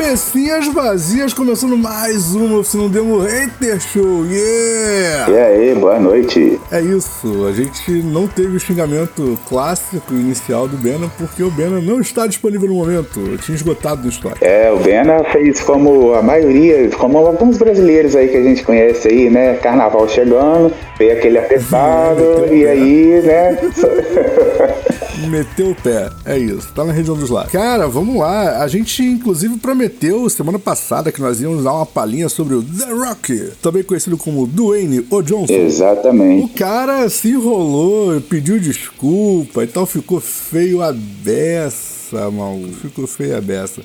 Cabecinhas vazias, começando mais uma oficina demo Hater Show. Yeah! E aí, boa noite. É isso, a gente não teve o xingamento clássico inicial do Bena porque o Bena não está disponível no momento. Eu tinha esgotado do estoque. É, o Bena fez como a maioria, como alguns brasileiros aí que a gente conhece aí, né? Carnaval chegando, veio aquele atestado e aí, né? Meteu o pé, é isso, tá na região dos lados. Cara, vamos lá. A gente, inclusive, prometeu semana passada que nós íamos dar uma palhinha sobre o The Rock, também conhecido como Dwayne O Johnson. Exatamente. O cara se enrolou, pediu desculpa e tal, ficou feio a beça, mal. Ficou feio a beça.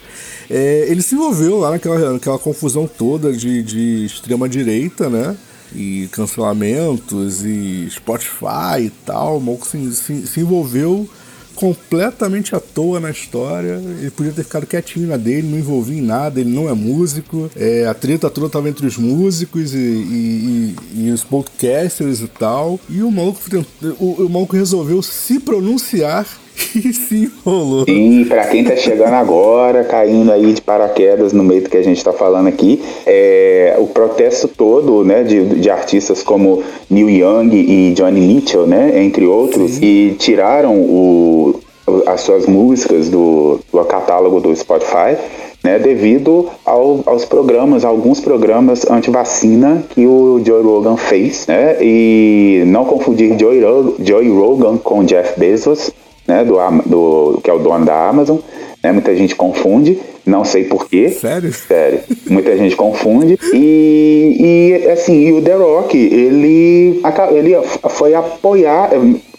É, ele se envolveu lá naquela, naquela confusão toda de, de extrema-direita, né? E cancelamentos e Spotify e tal. O maluco se, se, se envolveu completamente à toa na história. Ele podia ter ficado quietinho na dele, não envolvia em nada, ele não é músico. É, a treta toda estava entre os músicos e, e, e, e, os podcasters e tal. E o maluco, o, o maluco resolveu se pronunciar e se enrolou. Sim, pra quem tá chegando agora, caindo aí de paraquedas no meio do que a gente tá falando aqui, é, o protesto todo, né, de, de artistas como Neil Young e Johnny Mitchell, né, entre outros, Sim. e tiraram o, as suas músicas do, do catálogo do Spotify, né, devido ao, aos programas, alguns programas anti-vacina que o Joe Rogan fez, né, e não confundir Joe, Joe Rogan com Jeff Bezos, né, do, do, que é o dono da Amazon. Né, muita gente confunde, não sei porquê. Sério? Sério. Muita gente confunde. E, e assim, e o The Rock, ele, ele foi apoiar.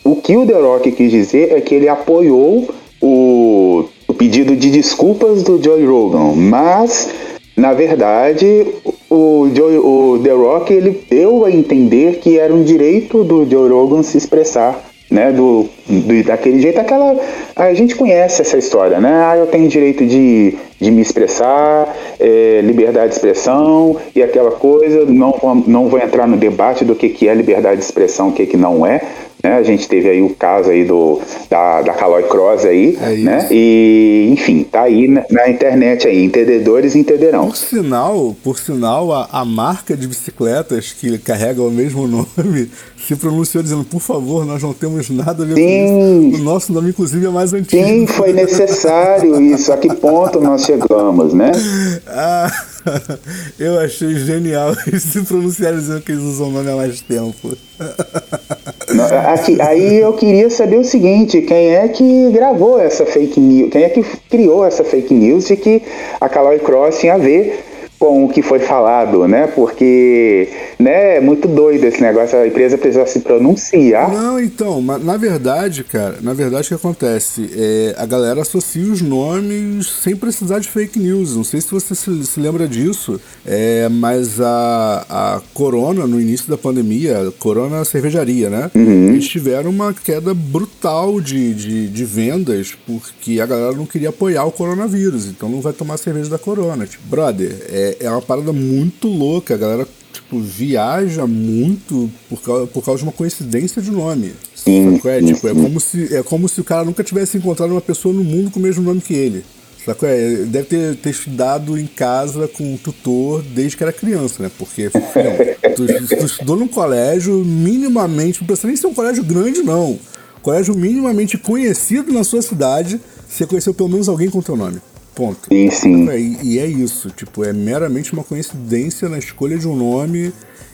O que o The Rock quis dizer é que ele apoiou o, o pedido de desculpas do Joe Rogan, mas na verdade, o, Joe, o The Rock ele deu a entender que era um direito do Joe Rogan se expressar né, do, do, daquele jeito, aquela a gente conhece essa história, né? Ah, eu tenho direito de, de me expressar, é, liberdade de expressão e aquela coisa. Não, não vou entrar no debate do que, que é liberdade de expressão, o que, que não é. Né? A gente teve aí o caso aí do, da, da Caloi Cross aí, é né? E, enfim, tá aí na, na, internet aí, entendedores entenderão. Por sinal, por sinal, a, a marca de bicicletas que carrega o mesmo nome se pronunciou dizendo, por favor, nós não temos nada a ver Sim. com isso. O nosso nome, inclusive, é mais antigo. Sim, foi necessário isso. A que ponto nós chegamos, né? Ah, eu achei genial eles se pronunciarem dizendo que eles usam o nome há mais tempo. Aqui, aí eu queria saber o seguinte: quem é que gravou essa fake news? Quem é que criou essa fake news de que a Caloi Cross tinha a ver com o que foi falado, né? Porque, né, é muito doido esse negócio, a empresa precisa se pronunciar. Não, então, na verdade, cara, na verdade o que acontece? É, a galera associa os nomes sem precisar de fake news. Não sei se você se, se lembra disso, é, mas a, a Corona, no início da pandemia, Corona cervejaria, né? Uhum. Eles tiveram uma queda brutal de, de, de vendas porque a galera não queria apoiar o coronavírus, então não vai tomar cerveja da Corona. Tipo, brother, é é, é, uma parada muito louca. A galera tipo, viaja muito por causa, por causa de uma coincidência de nome. Sim, é? Tipo, é, como se, é como se o cara nunca tivesse encontrado uma pessoa no mundo com o mesmo nome que ele. Sacou? É, deve ter, ter estudado em casa com um tutor desde que era criança, né? Porque não, tu, tu, estudou num colégio minimamente, não precisa nem ser um colégio grande, não. Colégio minimamente conhecido na sua cidade, você conheceu pelo menos alguém com teu nome. Ponto. Sim, sim. E é isso, tipo, é meramente uma coincidência na escolha de um nome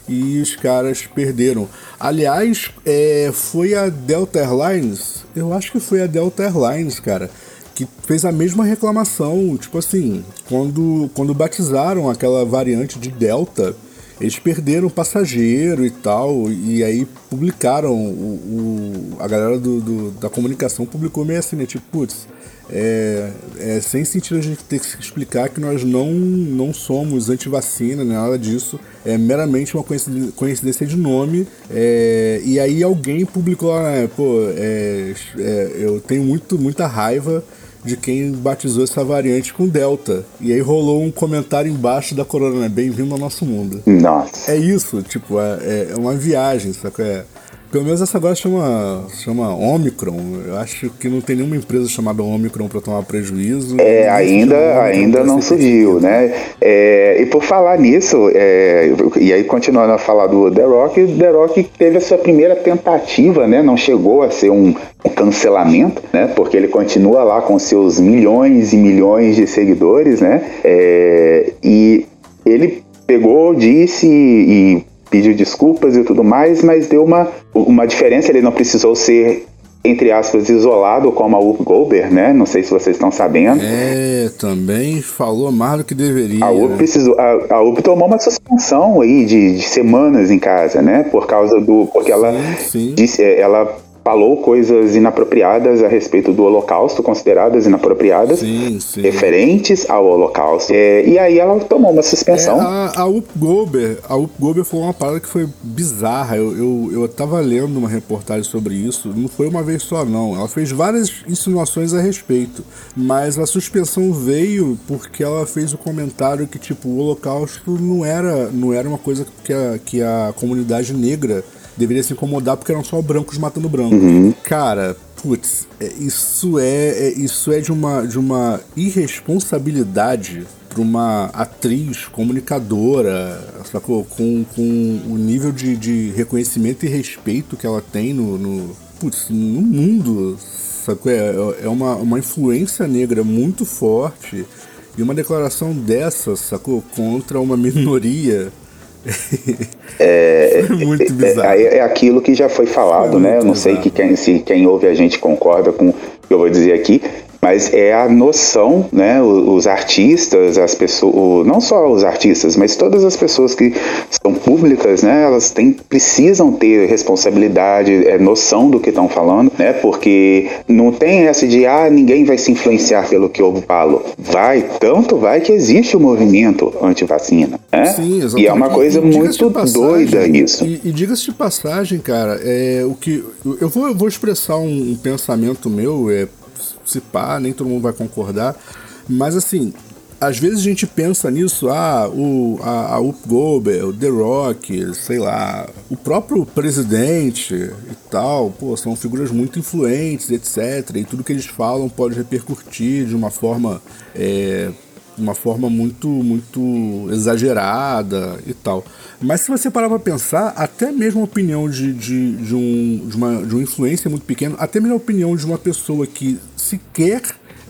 e os caras perderam. Aliás, é, foi a Delta Airlines, eu acho que foi a Delta Airlines, cara, que fez a mesma reclamação. Tipo assim, quando, quando batizaram aquela variante de Delta, eles perderam passageiro e tal, e aí publicaram, o, o a galera do, do, da comunicação publicou meio assim, né? Tipo, putz é, é, sem sentido a gente ter que explicar que nós não, não somos anti-vacina, nada disso. É meramente uma coincidência de nome. É, e aí alguém publicou, né, pô, é, é, eu tenho muito, muita raiva de quem batizou essa variante com Delta. E aí rolou um comentário embaixo da Corona, né? Bem-vindo ao nosso mundo. Nossa. É isso, tipo, é, é uma viagem, sabe? É, pelo menos essa agora chama, chama Omicron. Eu acho que não tem nenhuma empresa chamada Omicron para tomar prejuízo. É, ainda, ainda não surgiu, né? É, e por falar nisso, é, e aí continuando a falar do The Rock, The Rock teve a sua primeira tentativa, né? Não chegou a ser um, um cancelamento, né? Porque ele continua lá com seus milhões e milhões de seguidores, né? É, e ele pegou, disse e pediu desculpas e tudo mais, mas deu uma, uma diferença, ele não precisou ser entre aspas, isolado como a Whoop Goldberg, né? Não sei se vocês estão sabendo. É, também falou mais do que deveria. A Whoop, precisou, a, a Whoop tomou uma suspensão aí de, de, semanas em casa, né? Por causa do... Porque ela sim, sim. disse... Ela falou coisas inapropriadas a respeito do Holocausto, consideradas inapropriadas, sim, sim. referentes ao Holocausto. É, e aí ela tomou uma suspensão. É, a, a Up Gober, a Up Gober falou uma parada que foi bizarra. Eu, eu, eu tava lendo uma reportagem sobre isso, não foi uma vez só não. Ela fez várias insinuações a respeito, mas a suspensão veio porque ela fez o comentário que tipo o Holocausto não era, não era uma coisa que a, que a comunidade negra deveria se incomodar porque eram só brancos matando branco. Uhum. Cara, putz, é, isso é, é, isso é de uma, de uma irresponsabilidade para uma atriz comunicadora, sacou? Com, com o nível de, de reconhecimento e respeito que ela tem no, no, putz, no mundo, sacou? É, é uma, uma influência negra muito forte. E uma declaração dessa, sacou? Contra uma minoria é, muito é, bizarro. É, é, aquilo que já foi falado, né? Eu não sei que quem, se quem ouve a gente concorda com o que eu vou dizer aqui, mas é a noção, né? Os artistas, as pessoas, não só os artistas, mas todas as pessoas que são públicas, né? Elas têm, precisam ter responsabilidade, é, noção do que estão falando, né? Porque não tem essa de ah, ninguém vai se influenciar pelo que eu falo. Vai, tanto vai que existe o movimento anti-vacina, né? Sim, exatamente. E é uma coisa e, muito passagem, doida isso. E, e diga-se de passagem, cara, é o que eu vou, eu vou expressar um, um pensamento meu, é se pá, nem todo mundo vai concordar. Mas assim, às vezes a gente pensa nisso, ah, o, a, a Up Goldberg, o The Rock, sei lá, o próprio presidente e tal, pô, são figuras muito influentes, etc. E tudo que eles falam pode repercutir de uma forma. É, uma forma muito muito exagerada e tal. Mas se você parar para pensar, até mesmo a opinião de, de, de, um, de, uma, de uma influência muito pequena, até mesmo a opinião de uma pessoa que sequer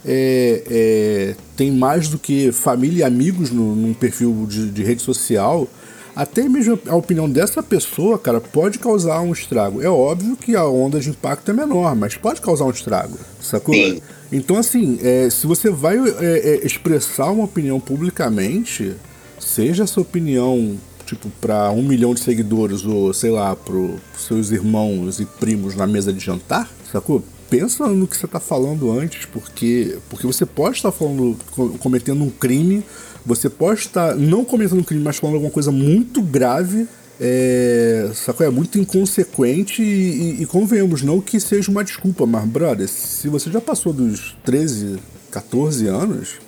é, é, tem mais do que família e amigos no, num perfil de, de rede social, até mesmo a opinião dessa pessoa, cara, pode causar um estrago. É óbvio que a onda de impacto é menor, mas pode causar um estrago, sacou? Sim. Então, assim, é, se você vai é, é, expressar uma opinião publicamente, seja essa opinião, tipo, para um milhão de seguidores ou, sei lá, para seus irmãos e primos na mesa de jantar, sacou? Pensa no que você está falando antes, porque, porque você pode estar falando, cometendo um crime, você pode estar não cometendo um crime, mas falando alguma coisa muito grave é, sacou? É muito inconsequente e, e, e, convenhamos, não que seja uma desculpa, mas, brother, se você já passou dos 13, 14 anos,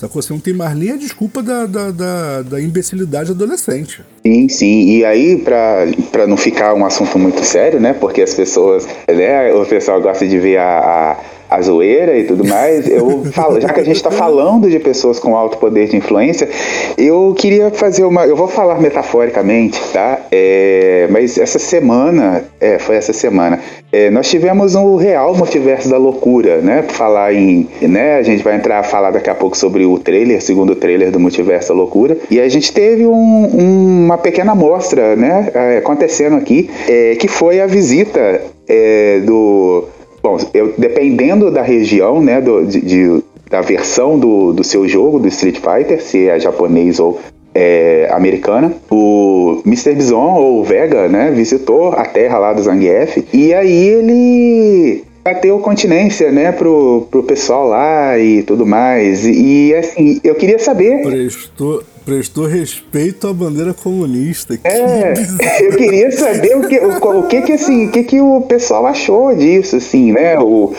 sacou? Você não tem mais nem a desculpa da, da, da, da imbecilidade adolescente. Sim, sim. E aí, pra não ficar um assunto muito sério, né? Porque as pessoas, né? O pessoal gosta de ver a, a a zoeira e tudo mais, eu falo, já que a gente está falando de pessoas com alto poder de influência, eu queria fazer uma. Eu vou falar metaforicamente, tá? É, mas essa semana, é, foi essa semana, é, nós tivemos um real multiverso da loucura, né? Falar em. Né, a gente vai entrar a falar daqui a pouco sobre o trailer, segundo trailer do multiverso da loucura. E a gente teve um, um, uma pequena amostra, né? É, acontecendo aqui, é, que foi a visita é, do Bom, eu, dependendo da região, né, do, de, de, da versão do, do seu jogo, do Street Fighter, se é japonês ou é, americana, o Mr. Bison ou Vega, né, visitou a terra lá do Zangief e aí ele bateu continência, né, pro, pro pessoal lá e tudo mais. E, assim, eu queria saber. Prestou, Prestou respeito à bandeira comunista. Que É, bizarro. eu queria saber o que, o, o que que assim, o que que o pessoal achou disso, assim, né? O,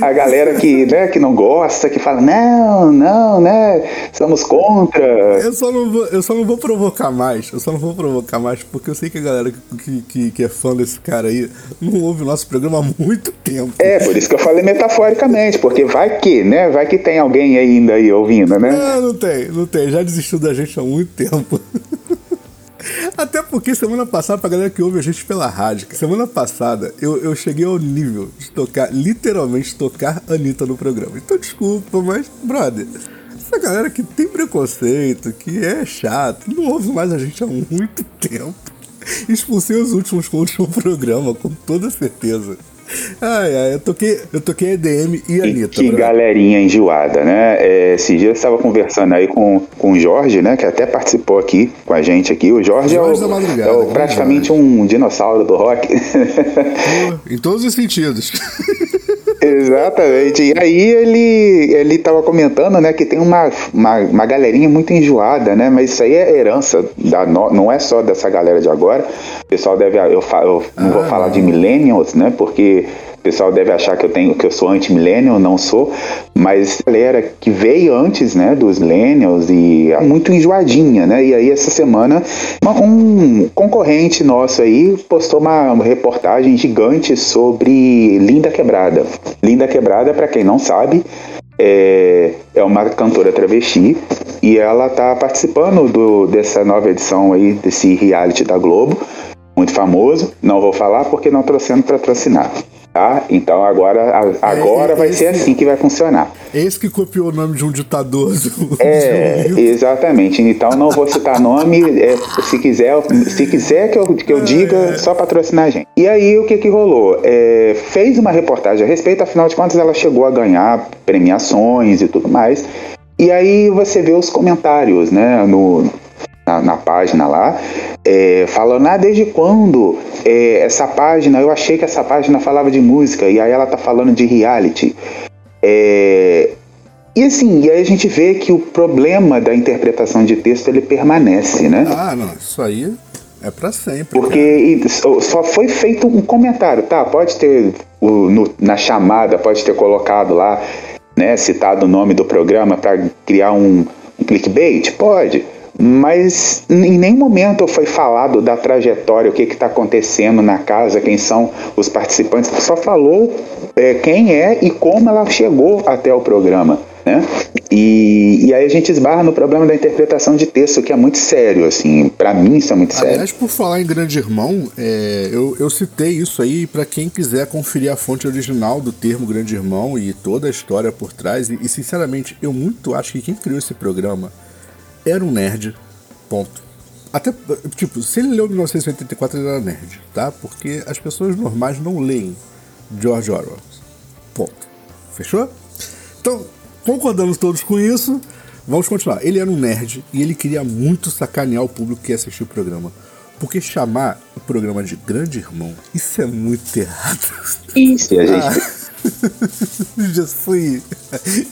a galera que, né, que não gosta, que fala, não, não, né? Somos contra. Eu só, não vou, eu só não vou provocar mais. Eu só não vou provocar mais, porque eu sei que a galera que, que, que é fã desse cara aí não ouve o nosso programa há muito tempo. É, por isso que eu falei metaforicamente, porque vai que, né? Vai que tem alguém ainda aí ouvindo, né? Não, não tem, não tem. Já desistiu da gente há muito tempo. Até porque semana passada, pra galera que ouve a gente pela rádio, semana passada eu, eu cheguei ao nível de tocar, literalmente tocar Anitta no programa. Então desculpa, mas, brother, essa galera que tem preconceito, que é chato, não ouve mais a gente há muito tempo. Expulsei os últimos com o último programa, com toda certeza. Ai, ai, eu toquei, eu toquei EDM e Que, Anitta. que brother. galerinha enjoada, né? É, esses dias eu estava conversando aí com, com o Jorge, né? Que até participou aqui com a gente aqui. O Jorge, Jorge é, o, é o praticamente um dinossauro do rock. Em todos os sentidos. Exatamente. E aí ele ele tava comentando, né, que tem uma, uma, uma galerinha muito enjoada, né? Mas isso aí é herança da no- não é só dessa galera de agora. O pessoal deve eu, eu não vou Ah, falar não. de millennials, né? Porque o pessoal deve achar que eu tenho que eu sou anti-millennial, não sou, mas a galera que veio antes, né, dos millennials e é muito enjoadinha, né? E aí essa semana um concorrente nosso aí postou uma reportagem gigante sobre Linda Quebrada. Linda Quebrada, para quem não sabe, é, é uma cantora travesti e ela tá participando do, dessa nova edição aí desse reality da Globo, muito famoso. Não vou falar porque não tô sendo patrocinado. Tá? Então agora, a- agora É, vai ser esse- assim que vai funcionar. Esse que copiou o nome de um ditador. do- É, de um exatamente. Então não vou citar nome. é, se quiser, se quiser que eu, que eu diga, só patrocinar a gente. E aí o que que rolou? É, fez uma reportagem a respeito, afinal de contas ela chegou a ganhar premiações e tudo mais. E aí você vê os comentários, né, no, na, na página lá, é, falando, ah, desde quando é, essa página, eu achei que essa página falava de música, e aí ela tá falando de reality. É, e assim, e aí a gente vê que o problema da interpretação de texto ele permanece, né? Ah, não, isso aí é pra sempre. Porque só- foi feito um comentário, tá? Pode ter no- na chamada, pode ter colocado lá, né, citado o nome do programa para criar um, um clickbait, pode. Mas em nenhum momento foi falado da trajetória, o que está acontecendo na casa, quem são os participantes. Só falou é, quem é e como ela chegou até o programa. Né? E, e aí a gente esbarra no problema da interpretação de texto, que é muito sério, assim. Para mim isso é muito sério. Aliás, por falar em Grande Irmão, é, eu, eu citei isso aí pra quem quiser conferir a fonte original do termo Grande Irmão e toda a história por trás. E, e, sinceramente, eu muito acho que quem criou esse programa era um nerd. Ponto. Até, tipo, se ele leu 1984, ele era nerd, tá? Porque as pessoas normais não leem George Orwell. Ponto. Fechou? Então, concordamos todos com isso. Vamos continuar. Ele era um nerd e ele queria muito sacanear o público que ia assistir o programa. Porque chamar o programa de Grande Irmão, isso é muito errado. Isso. E a gente, Já fui.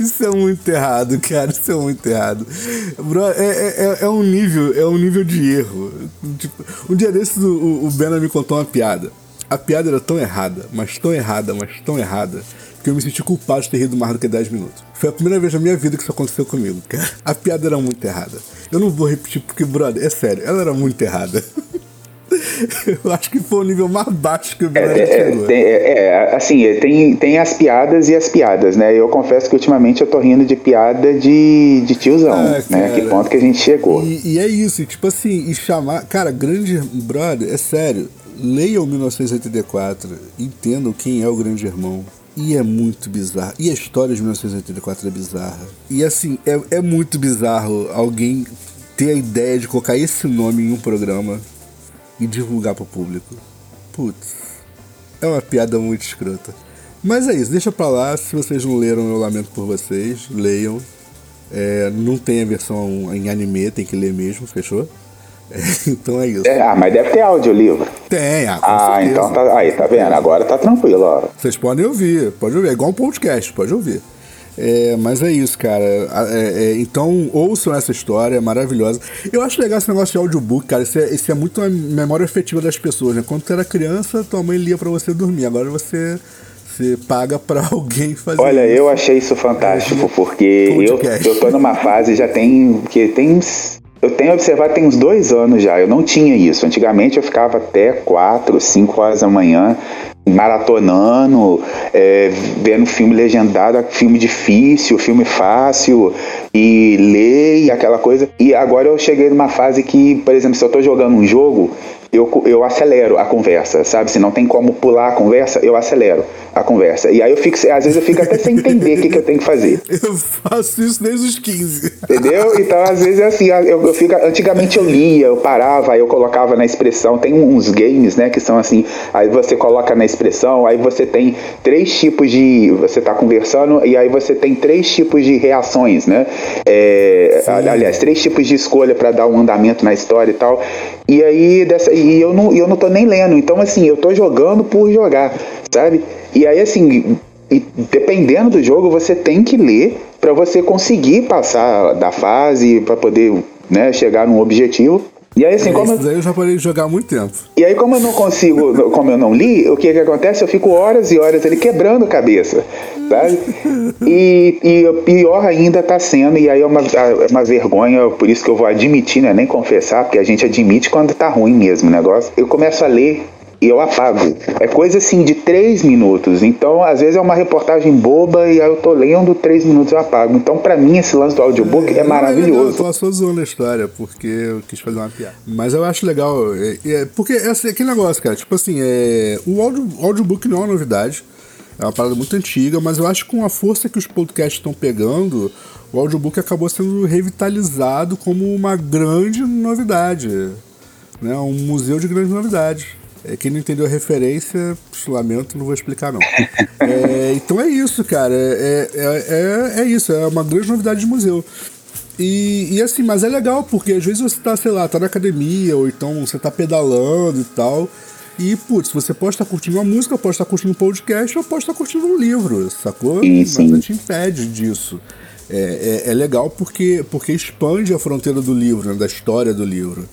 Isso é muito errado, cara. Isso é muito errado. Bro, é, é, é- é um nível, é um nível de erro. Tipo, um dia desses o, o Bena me contou uma piada. A piada era tão errada, mas tão errada, mas tão errada, que eu me senti culpado de ter rido mais do que 10 minutos. Foi a primeira vez na minha vida que isso aconteceu comigo, cara. A piada era muito errada. Eu não vou repetir porque, brother, é sério, ela era muito errada. Eu acho que foi o nível mais baixo que o já É, tem- é, é, assim, é, tem, tem as piadas e as piadas, né? Eu confesso que ultimamente eu tô rindo de piada de, de tiozão, Ah, né? Que ponto que a gente chegou. E, e é isso, e, tipo assim, e chamar. Cara, grande brother, é sério. Leiam 1984, entendam quem é o grande irmão. E é muito bizarro. E a história de 1984 é bizarra. E assim, é, é muito bizarro alguém ter a ideia de colocar esse nome em um programa e divulgar pro público. Putz, é uma piada muito escrota. Mas é isso, deixa pra lá. Se vocês não leram, eu lamento por vocês. Leiam. É, não tem a versão em anime, tem que ler mesmo, fechou? É, então é isso. É, ah, mas deve ter audiolivro. Tem, ah, Ah, então tá. Aí, tá vendo? Agora tá tranquilo, ó. Vocês podem ouvir, pode ouvir. É igual um podcast, pode ouvir. É, mas é isso, cara. É, é, então, ouçam essa história, é maravilhosa. Eu acho legal esse negócio de audiobook, cara. Isso é, isso é muito uma memória afetiva das pessoas, né? Quando tu era criança, tua mãe lia para você dormir. Agora você, você paga para alguém fazer Olha, isso. eu achei isso fantástico, porque eu, eu tô numa fase, já tem. que tem eu tenho observado tem uns dois anos já, eu não tinha isso. Antigamente eu ficava até 4, 5 horas da manhã maratonando, é, vendo filme legendado, filme difícil, filme fácil, e ler aquela coisa. E agora eu cheguei numa fase que, por exemplo, se eu estou jogando um jogo, eu, eu acelero a conversa, sabe? Se não tem como pular a conversa, eu acelero a conversa. E aí eu fico, às vezes eu fico até sem entender o que, que eu tenho que fazer. Eu faço isso desde os 15. Entendeu? Então, às vezes é assim, eu, eu fico, antigamente eu lia, eu parava, aí eu colocava na expressão, tem uns games, né, que são assim, aí você coloca na expressão, aí você tem três tipos de, você tá conversando, e aí você tem três tipos de reações, né? É, aliás, três tipos de escolha para dar um andamento na história e tal. E aí, dessa, e eu não, eu não tô nem lendo, então assim, eu tô jogando por jogar, sabe? E aí, assim, dependendo do jogo, você tem que ler para você conseguir passar da fase, para poder né, chegar num objetivo. E aí, assim, como. Isso daí eu já parei de jogar há muito tempo. E aí, como eu não consigo, como eu não li, o que que acontece? Eu fico horas e horas ali quebrando a cabeça, sabe? E, e pior ainda tá sendo, e aí é uma, é uma vergonha, por isso que eu vou admitir, né? Nem confessar, porque a gente admite quando tá ruim mesmo o negócio. Eu começo a ler e eu apago. É coisa assim de três minutos. Então, às vezes é uma reportagem boba e aí eu tô lendo três minutos e eu apago. Então, para mim, esse lance do audiobook é, é maravilhoso. eu tô só zoando a história, porque eu quis fazer uma piada. Mas eu acho legal, é, é, porque é assim, aquele negócio, cara, tipo assim, é, o audio, audiobook não é uma novidade. É uma parada muito antiga, mas eu acho que com a força que os podcasts estão pegando, o audiobook acabou sendo revitalizado como uma grande novidade. Né? Um museu de grandes novidades. É, quem não entendeu a referência, lamento, não vou explicar não. é, então é isso, cara. É, é, é, é, isso, é uma grande novidade de museu. E, e assim, mas é legal, porque às vezes você tá, sei lá, tá na academia, ou então você tá pedalando e tal. E, putz, você pode estar curtindo uma música, pode estar curtindo um podcast, ou pode estar curtindo um livro, sacou? Sim, sim. Nada te impede disso. É, é, é, legal porque, porque expande a fronteira do livro, né, da história do livro.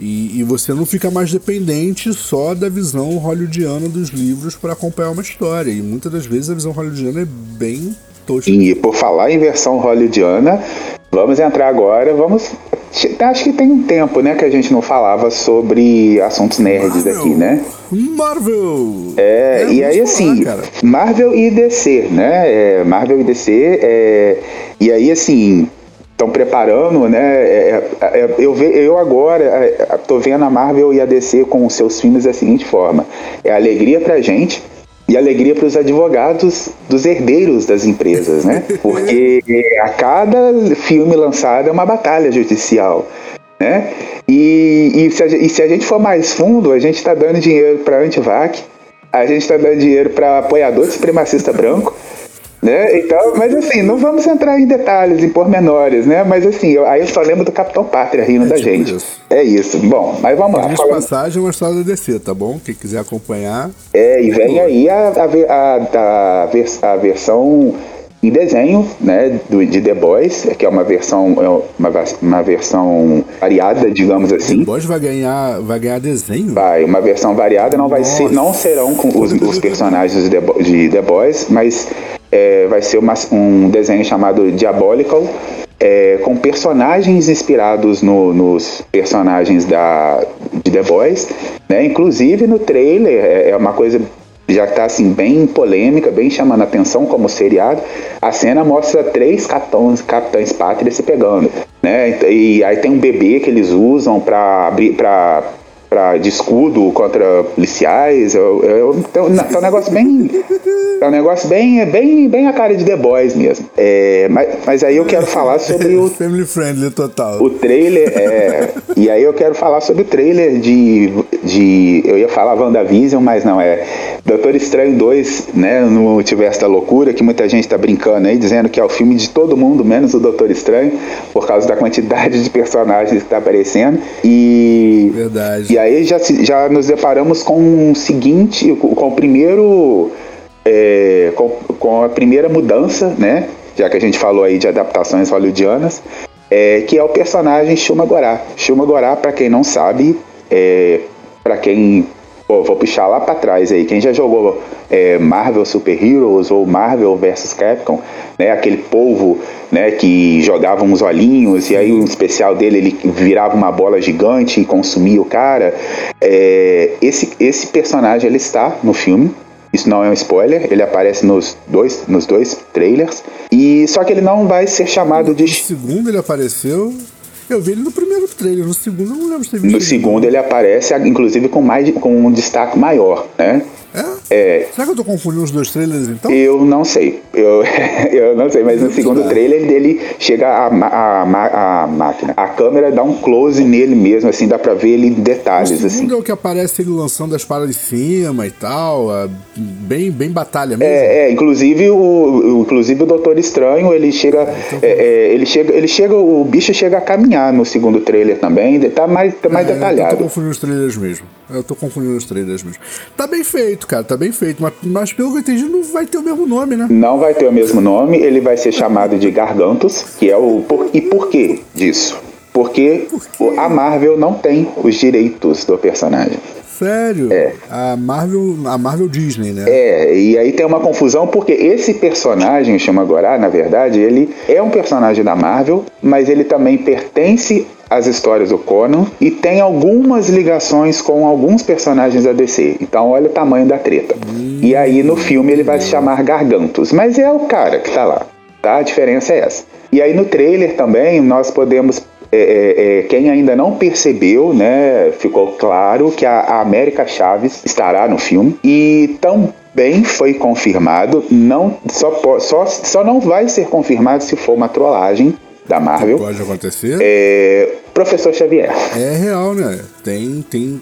E, e, você não fica mais dependente só da visão hollywoodiana dos livros para acompanhar uma história. E muitas das vezes a visão hollywoodiana é bem tosca. E por falar em versão hollywoodiana, vamos entrar agora, vamos. Acho que tem um tempo, né, que a gente não falava sobre assuntos nerds Marvel. aqui, né? Marvel! É, é e aí assim, falar, Marvel e DC, né? É, Marvel e DC, é, e aí assim, estão preparando, né? É, é, é, eu, ve, eu agora estou é, vendo a Marvel e a DC com os seus filmes da seguinte forma: é alegria pra gente e alegria para os advogados dos herdeiros das empresas, né? Porque a cada filme lançado é uma batalha judicial, né? E, e, se, a, e se a gente for mais fundo, a gente está dando dinheiro para antivac, a gente está dando dinheiro para apoiador supremacista branco, né? Então, mas assim, não vamos entrar em detalhes, em pormenores, né? Mas assim, eu, aí eu só lembro do Capitão Pátria rindo é da tipo gente. Isso. É isso. Bom, mas vamos lá. De passagem é uma história da DC, tá bom? Quem quiser acompanhar. É, e vem aí a, a, a, a, a versão em desenho, né, do, de The Boys, que é uma versão, é uma, uma versão variada, digamos assim. The Boys vai ganhar, vai ganhar desenho? Vai, uma versão variada, não vai ser, não serão com os, os personagens de The, de The Boys, mas é, vai ser uma, um desenho chamado Diabolical, é, com personagens inspirados no, nos personagens da, de The Boys. Né? Inclusive no trailer, é, é uma coisa já está assim bem polêmica, bem chamando a atenção como seriado. A cena mostra três capitães, capitães pátrias se pegando, né? E aí tem um bebê que eles usam para abrir para pra, de escudo contra policiais. Eu, eu, então, tá um negócio bem. Tá um negócio bem, bem, bem a cara de The Boys mesmo. É, mas, mas aí eu quero falar sobre o. Family friendly total. O trailer, é. e aí eu quero falar sobre o trailer de. de eu ia falar WandaVision, mas não, é. Doutor Estranho 2, né? No Multiverso da Loucura, que muita gente tá brincando aí, dizendo que é o filme de todo mundo, menos o Doutor Estranho, por causa da quantidade de personagens que tá aparecendo. E. Verdade. E aí já, já nos deparamos com o seguinte, com o primeiro. É, com, com, a primeira mudança, né? já que a gente falou aí de adaptações hollywoodianas, é, que é o personagem Shuma Gorá. Shuma Gorá, para quem não sabe, é, para quem Pô, vou puxar lá para trás aí. Quem já jogou é, Marvel Super Heroes ou Marvel vs Capcom, né? Aquele polvo, né? Que jogava uns olhinhos e aí o especial dele ele virava uma bola gigante e consumia o cara. É, esse, esse personagem ele está no filme. Isso não é um spoiler, ele aparece nos dois, nos dois trailers. E só que ele não vai ser chamado de. No segundo ele apareceu. Eu vi ele no primeiro trailer, no segundo eu não lembro ter visto. No segundo ele aparece, inclusive, com, mais, com um destaque maior, né? É? é? Será que eu tô confundindo os dois trailers então? Eu não sei. Eu, eu não sei, mas no segundo trailer dele chega a, a, a, a, máquina. A câmera dá um close nele mesmo, assim, dá pra ver ele em detalhes. O segundo assim. é o que aparece ele lançando as paradas de cima e tal. É bem, bem batalha mesmo. É, é inclusive o, inclusive o Doutor Estranho, ele chega. Então, é, é, ele chega. Ele chega. O bicho chega a caminhar no segundo trailer também. Tá mais, tá mais detalhado. Eu tô confundindo os trailers mesmo. Eu tô confundindo os trailers mesmo. Tá bem feito, cara, tá bem feito. Mas, mas pelo que eu entendi, não vai ter o mesmo nome, né? Não vai ter o mesmo nome, ele vai ser chamado de Gargantos, que é o. Por, e por que disso? Porque por a Marvel não tem os direitos do personagem. Sério? É. A Marvel, a Marvel Disney, né? É, e aí tem uma confusão porque esse personagem, chama Gorá, na verdade, ele é um personagem da Marvel, mas ele também pertence às histórias do Conan e tem algumas ligações com alguns personagens da DC. Então olha o tamanho da treta. Hum, e aí no filme ele vai se chamar Gargantos, mas é o cara que tá lá. Tá? A diferença é essa. E aí no trailer também nós podemos é, é, é, quem ainda não percebeu, né, ficou claro que a, a América Chaves estará no filme e também foi confirmado, não só, só, só não vai ser confirmado se for uma trollagem da Marvel. Pode acontecer. É, Professor Xavier. É real, né? Tem, tem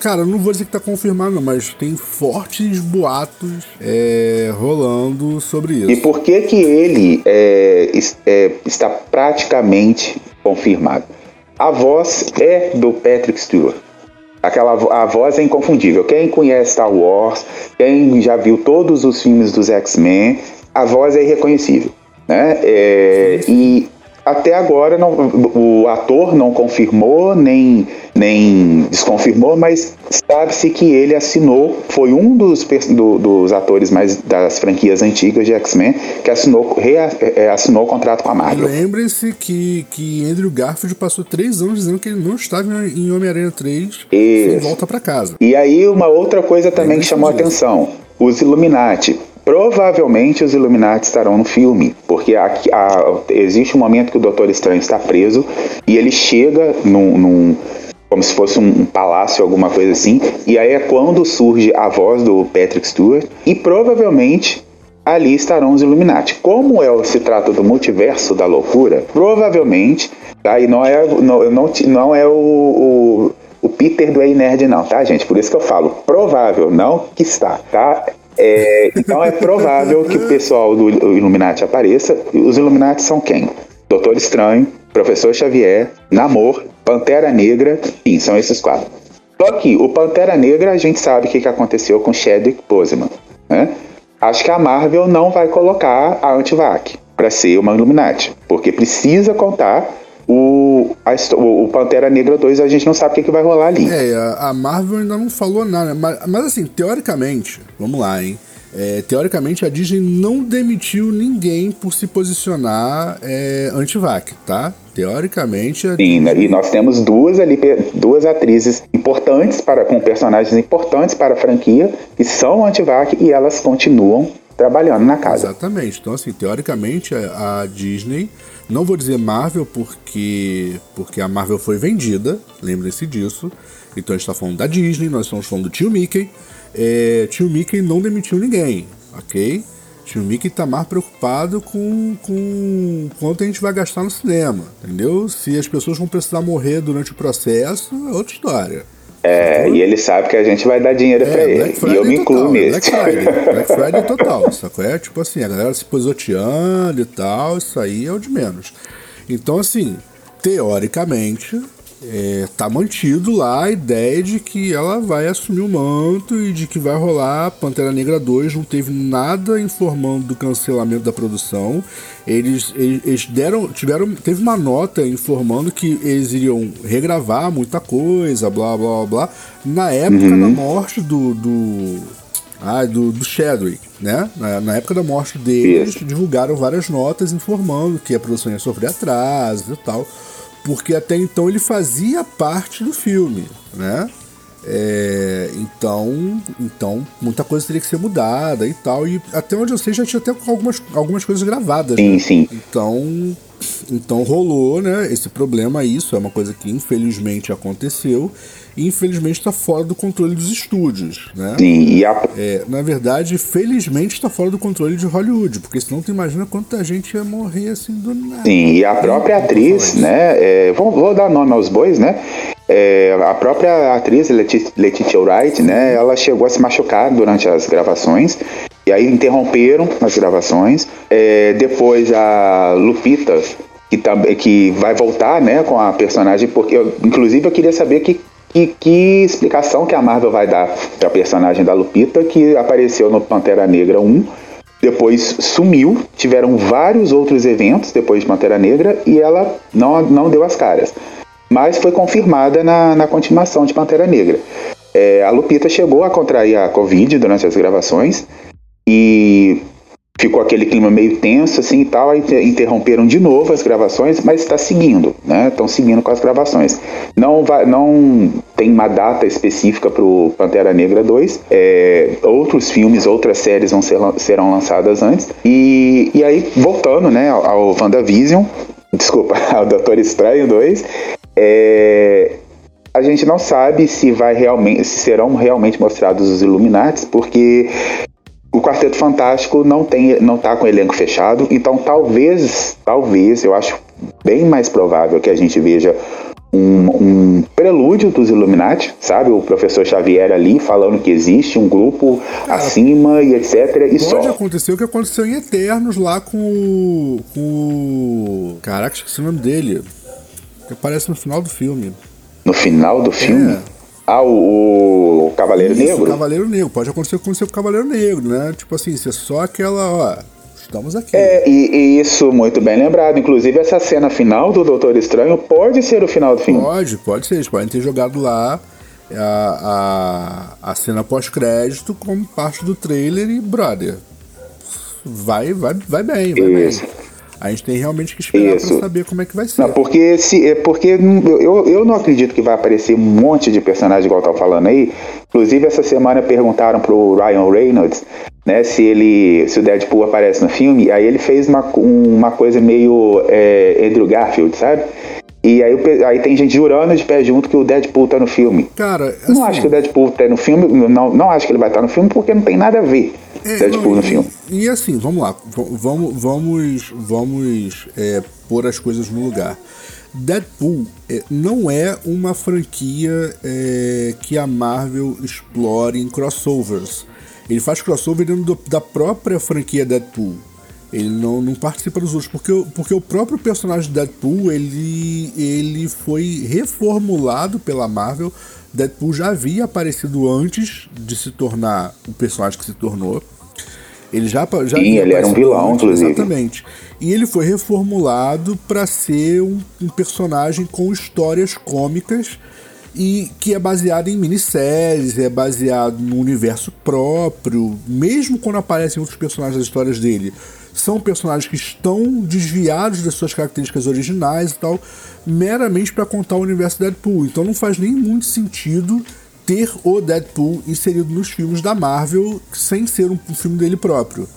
Cara, eu não vou dizer que tá confirmado, mas tem fortes boatos é, rolando sobre isso. E por que que ele é, é, está praticamente confirmado? A voz é do Patrick Stewart. Aquela a voz é inconfundível. Quem conhece Star Wars, quem já viu todos os filmes dos X-Men, a voz é irreconhecível, né? É, e até agora não, o ator não confirmou nem, nem desconfirmou, mas sabe-se que ele assinou, foi um dos, do, dos atores mais das franquias antigas de X-Men que assinou, é, assinou o contrato com a Marvel. Lembre-se que, que Andrew Garfield passou três anos dizendo que ele não estava em Homem-Aranha 3 e volta para casa. E aí uma outra coisa também que chamou a atenção, os Illuminati Provavelmente os Illuminati estarão no filme, porque existe um momento que o Doutor Estranho está preso e ele chega num, num como se fosse um, um palácio, alguma coisa assim, e aí é quando surge a voz do Patrick Stewart e provavelmente ali estarão os Illuminati. Como é, se trata do multiverso da loucura, provavelmente, tá? E não é, não, não, não é o, o, o Peter do Ei Nerd, não, tá, gente? Por isso que eu falo, provável, não que está, tá? É, então é provável que o pessoal do Illuminati apareça. Os Illuminati são quem? Doutor Estranho, Professor Xavier, Namor, Pantera Negra, sim, são esses quatro. Só que o Pantera Negra a gente sabe o que, que aconteceu com Chadwick Boseman. Né? Acho que a Marvel não vai colocar a Antivac para ser uma Illuminati, porque precisa contar o, a, o Pantera Negra 2 a gente não sabe o que, que vai rolar ali. É, a, Marvel ainda não falou nada, mas, mas assim, teoricamente, vamos lá, hein? É, teoricamente, a Disney não demitiu ninguém por se posicionar é, anti-vac, tá? Teoricamente. A Sim, Disney... e nós temos duas ali, duas atrizes importantes para com personagens importantes para a franquia que são anti-vac e elas continuam trabalhando na casa. Exatamente. Então, assim, teoricamente, a Disney não vou dizer Marvel porque, porque a Marvel foi vendida, lembrem-se disso. Então a gente está falando da Disney, nós estamos falando do tio Mickey. É, tio Mickey não demitiu ninguém, ok? Tio Mickey está mais preocupado com, com quanto a gente vai gastar no cinema, entendeu? Se as pessoas vão precisar morrer durante o processo, é outra história. É, e ele sabe que a gente vai dar dinheiro é, pra ele. e eu me incluo total, nisso. Black Friday, Black Friday total, sacou? É tipo assim, a galera se pisoteando e tal, isso aí é o de menos. Então, assim, teoricamente, é, tá mantido lá a ideia de que ela vai assumir o manto e de que vai rolar Pantera Negra 2. Não teve nada informando do cancelamento da produção. Eles, eles, eles deram, tiveram, teve uma nota informando que eles iriam regravar muita coisa, blá blá blá, blá na época uhum. da morte do, do ah, do, do Chadwick, né? Na, na, época da morte dele, eles divulgaram várias notas informando que a produção ia sofrer atrasos e tal porque até então ele fazia parte do filme, né? É, então, então muita coisa teria que ser mudada e tal. E até onde eu sei já tinha até algumas, algumas coisas gravadas. Sim, né? sim. Então, então rolou, né? Esse problema, isso é uma coisa que infelizmente aconteceu e infelizmente está fora do controle dos estúdios, né? Sim, a... é, na verdade, felizmente está fora do controle de Hollywood, porque senão tu imagina quanta gente ia morrer assim do nada. Sim, e a própria atriz, né? É, vou, vou, dar nome aos bois, né? É, a própria atriz Letitia Wright, né? Ela chegou a se machucar durante as gravações. E aí interromperam as gravações. É, depois a Lupita, que, tá, que vai voltar né, com a personagem, porque eu, inclusive eu queria saber que que, que explicação que a Marvel vai dar para a personagem da Lupita, que apareceu no Pantera Negra 1, depois sumiu, tiveram vários outros eventos depois de Pantera Negra e ela não, não deu as caras. Mas foi confirmada na, na continuação de Pantera Negra. É, a Lupita chegou a contrair a Covid durante as gravações e ficou aquele clima meio tenso assim e tal, aí interromperam de novo as gravações, mas está seguindo, né? Estão seguindo com as gravações. Não vai, não tem uma data específica para o Pantera Negra 2. É, outros filmes, outras séries vão ser, serão lançadas antes. E, e aí, voltando, né, ao, ao WandaVision, desculpa, ao Doutor Estranho 2, é, a gente não sabe se vai realmente se serão realmente mostrados os Illuminati, porque o Quarteto Fantástico não tem, não tá com elenco fechado, então talvez, talvez, eu acho bem mais provável que a gente veja um, um, prelúdio dos Illuminati, sabe? O professor Xavier ali falando que existe um grupo Cara, acima e etc. E pode só. Pode acontecer o que aconteceu em Eternos lá com o. Com o... Caraca, esqueci o nome dele. Que aparece no final do filme. No final do filme? É. Ah, o, o Cavaleiro Isso, Negro? O Cavaleiro Negro. Pode acontecer com o Cavaleiro Negro, né? Tipo assim, ser só aquela, ó. Estamos aqui. É, e, e, isso muito bem lembrado. Inclusive, essa cena final do Doutor Estranho pode ser o final do filme. Pode, pode ser. Eles podem ter jogado lá a, a, a cena pós-crédito como parte do trailer e, brother, vai, vai, vai bem, vai isso. bem. A gente tem realmente que esperar para saber como é que vai ser. Não, porque se, é porque eu, eu não acredito que vai aparecer um monte de personagens igual tá falando aí. Inclusive essa semana perguntaram pro Ryan Reynolds, né, se ele, se o Deadpool aparece no filme. Aí ele fez uma, uma coisa meio é, Andrew Garfield, sabe? E aí, aí tem gente jurando de pé junto que o Deadpool tá no filme. Cara, assim, não acho que o Deadpool tá no filme, não, não acho que ele vai estar no filme porque não tem nada a ver. É, Deadpool no filme. E, e, assim, vamos lá, vamos, vamos, vamos é, pôr as coisas no lugar. Deadpool é, não é uma franquia é, que a Marvel explore em crossovers. Ele faz crossover dentro do, da própria franquia Deadpool. Ele não, não participa dos outros, porque, porque o próprio personagem Deadpool ele, ele foi reformulado pela Marvel. Deadpool já havia aparecido antes de se tornar o personagem que se tornou. Ele já, já Sim, ele era um vilão, antes, inclusive. Exatamente. E ele foi reformulado para ser um, um personagem com histórias cômicas e que é baseado em minisséries, é baseado no universo próprio, mesmo quando aparecem outros personagens das histórias dele são personagens que estão desviados das suas características originais e tal, meramente para contar o universo Deadpool. Então não faz nem muito sentido ter o Deadpool inserido nos filmes da Marvel sem ser um, filme dele próprio.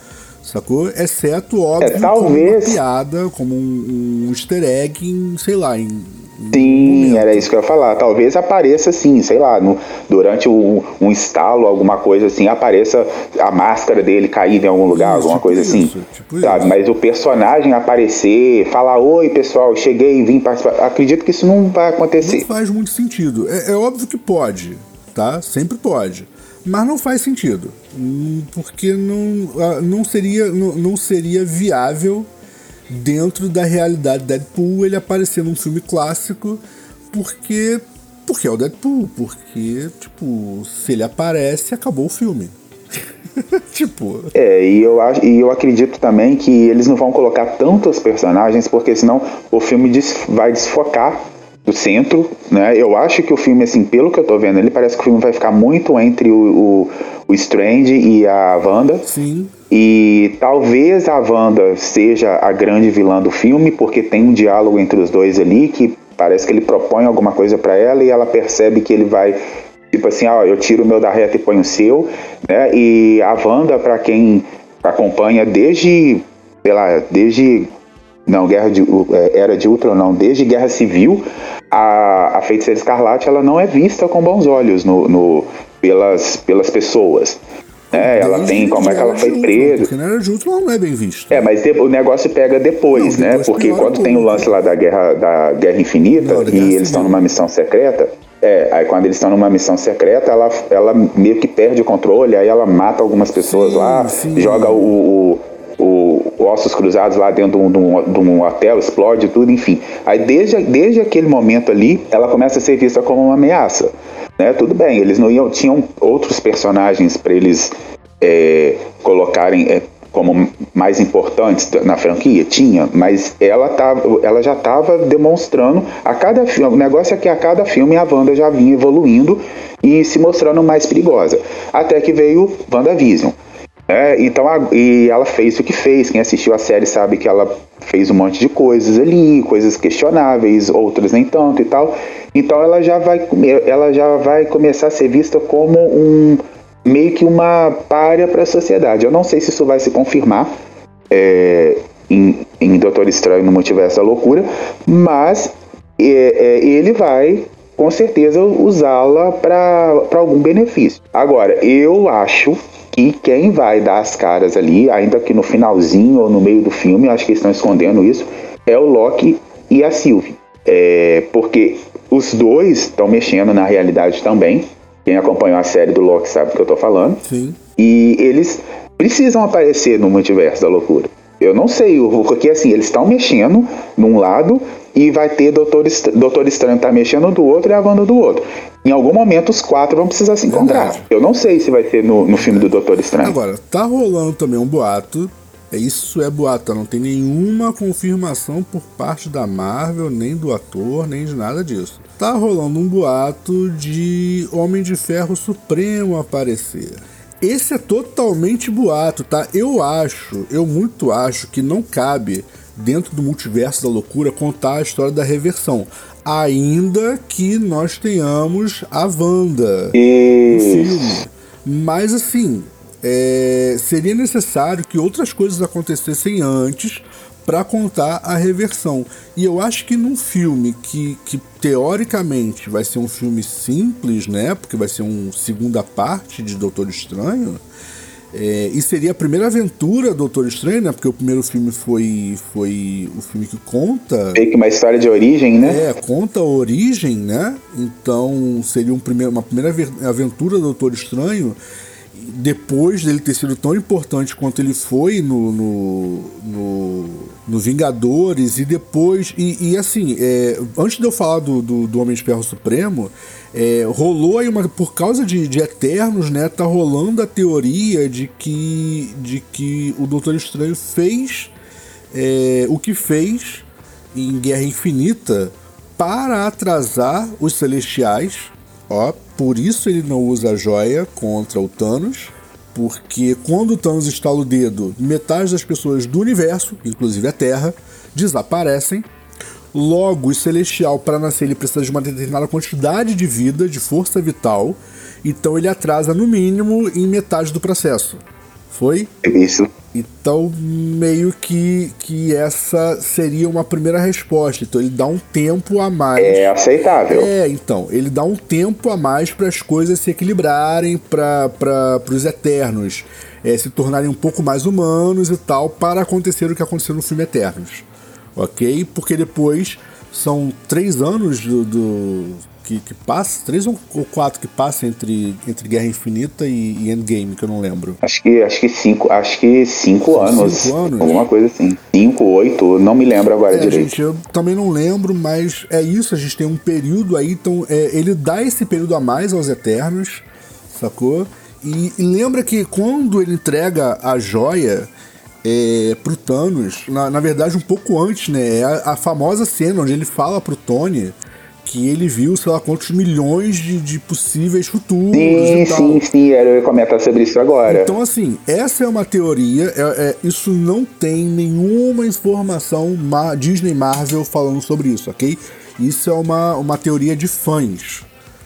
Sacou? Exceto, óbvio, é, talvez... como uma piada, como um, um easter egg em, sei lá, em Sim, era isso que eu ia falar. Talvez apareça assim, sei lá, no, durante um, um estalo, alguma coisa assim, apareça a máscara dele cair em algum lugar, isso, alguma tipo coisa assim, isso, assim. Tipo sabe? Mas o personagem aparecer, falar, oi pessoal, cheguei, vim participar. Acredito que isso não vai acontecer. Não faz muito sentido. É, é óbvio que pode, tá? Sempre pode. Mas não faz sentido. Hum, porque não, ah, não, seria, não, não seria viável dentro da realidade Deadpool ele aparecer num filme clássico porque porque é o Deadpool, porque tipo, se ele aparece, acabou o filme. tipo. É, e eu, acho, e eu acredito também que eles não vão colocar tantos personagens, porque senão o filme des, vai desfocar do centro, né? Eu acho que o filme, assim, pelo que eu tô vendo, ele parece que o filme vai ficar muito entre o, o, o Strange e a Wanda. Sim. E talvez a Wanda seja a grande vilã do filme, porque tem um diálogo entre os dois ali que parece que ele propõe alguma coisa para ela e ela percebe que ele vai tipo assim, ó, eu tiro o meu da reta e ponho o seu, né? E a Wanda, para quem acompanha desde, sei lá, desde não, Guerra de é, Era de Ultron não, desde Guerra Civil, a, a Feiticeira Escarlate ela não é vista com bons olhos no, no pelas, pelas pessoas. É, ela tem como é que ela foi presa. Porque não era junto, ela não é bem vista. É, mas o negócio pega depois, não, né? depois porque quando tem o lance lá da Guerra, da Guerra Infinita não, e eles estão numa missão secreta, é, aí quando eles estão numa missão secreta, ela, ela meio que perde o controle, aí ela mata algumas pessoas sim, lá, sim. joga o, o, o, ossos cruzados lá dentro de um, de um, hotel, explode tudo, enfim. Aí desde, desde aquele momento ali, ela começa a ser vista como uma ameaça. Né? Tudo bem, eles não iam, tinham outros personagens para eles é, colocarem, é, como mais importantes na franquia? Tinha, mas ela, tava, ela já estava demonstrando a cada filme. O negócio é que a cada filme a Wanda já vinha evoluindo e se mostrando mais perigosa. Até que veio WandaVision. É, então, a, e ela fez o que fez. Quem assistiu a série sabe que ela fez um monte de coisas ali, coisas questionáveis, outras nem tanto e tal. Então ela já vai, ela já vai começar a ser vista como um meio que uma párea para a sociedade. Eu não sei se isso vai se confirmar é, em, em Doutor Estranho no Multiverso da Loucura, mas é, é, ele vai com certeza usá-la para algum benefício. Agora, eu acho que quem vai dar as caras ali, ainda que no finalzinho ou no meio do filme, acho que estão escondendo isso, é o Loki e a Sylvie. É, porque os dois estão mexendo na realidade também. Quem acompanhou a série do Loki sabe do que eu tô falando. Sim. E eles precisam aparecer no multiverso da loucura. Eu não sei, porque assim, eles estão mexendo num lado e vai ter Doutor, Est Doutor Estranho tá mexendo do outro e a Wanda do outro. Em algum momento os quatro vão precisar se encontrar. Verdade. Eu não sei se vai ser no, no filme do Doutor Estranho. Agora, tá rolando também um boato. É isso é boato, não tem nenhuma confirmação por parte da Marvel, nem do ator, nem de nada disso tá rolando um boato de Homem de Ferro Supremo aparecer. Esse é totalmente boato, tá? Eu acho, eu muito acho que não cabe dentro do multiverso da loucura contar a história da reversão. Ainda que nós tenhamos a Wanda no filme. Mas assim, é, seria necessário que outras coisas acontecessem antes para contar a reversão. E eu acho que num filme que, que teoricamente vai ser um filme simples, né? Porque vai ser uma segunda parte de Doutor Estranho. É, e seria a primeira aventura do Doutor Estranho, né? Porque o primeiro filme foi, foi o filme que conta. Meio que uma história de origem, né? É, conta a origem, né? Então seria um primeiro, uma primeira aventura do Doutor Estranho depois dele ter sido tão importante quanto ele foi no, no, no, no Vingadores e depois. E, e assim, é, antes de eu falar do, do, do Homem de Ferro Supremo, é, rolou aí uma. Por causa de, de Eternos, né? Tá rolando a teoria de que, de que o Doutor Estranho fez é, o que fez em Guerra Infinita para atrasar os Celestiais Ó, por isso ele não usa a joia contra o Thanos, porque quando o Thanos estala o dedo, metade das pessoas do universo, inclusive a Terra, desaparecem. Logo, o Celestial, para nascer, ele precisa de uma determinada quantidade de vida, de força vital, então ele atrasa no mínimo em metade do processo. Foi? Isso. Então, meio que, que essa seria uma primeira resposta. Então, ele dá um tempo a mais. É aceitável. É, então. Ele dá um tempo a mais para as coisas se equilibrarem, para os Eternos é, se tornarem um pouco mais humanos e tal, para acontecer o que aconteceu no filme Eternos. Ok? Porque depois são três anos do, do que, que passa, três ou quatro que passa entre, entre Guerra Infinita e, e Endgame, que eu não lembro. Acho que, acho que cinco, acho que cinco anos. Cinco anos? Alguma coisa assim. Cinco, oito, não me lembro agora é, direito. Gente, eu também não lembro, mas é isso, a gente tem um período aí, então é, ele dá esse período a mais aos Eternos, sacou? E, e lembra que quando ele entrega a joia é, pro Thanos, na, na verdade um pouco antes, né? É a, a famosa cena onde ele fala pro Tony que ele viu, sei lá, quantos milhões de, de possíveis futuros. Sim, sim, sim, eu ia comentar sobre isso agora. Então, assim, essa é uma teoria, é, é, isso não tem nenhuma informação Disney Marvel falando sobre isso, ok? Isso é uma, uma teoria de fãs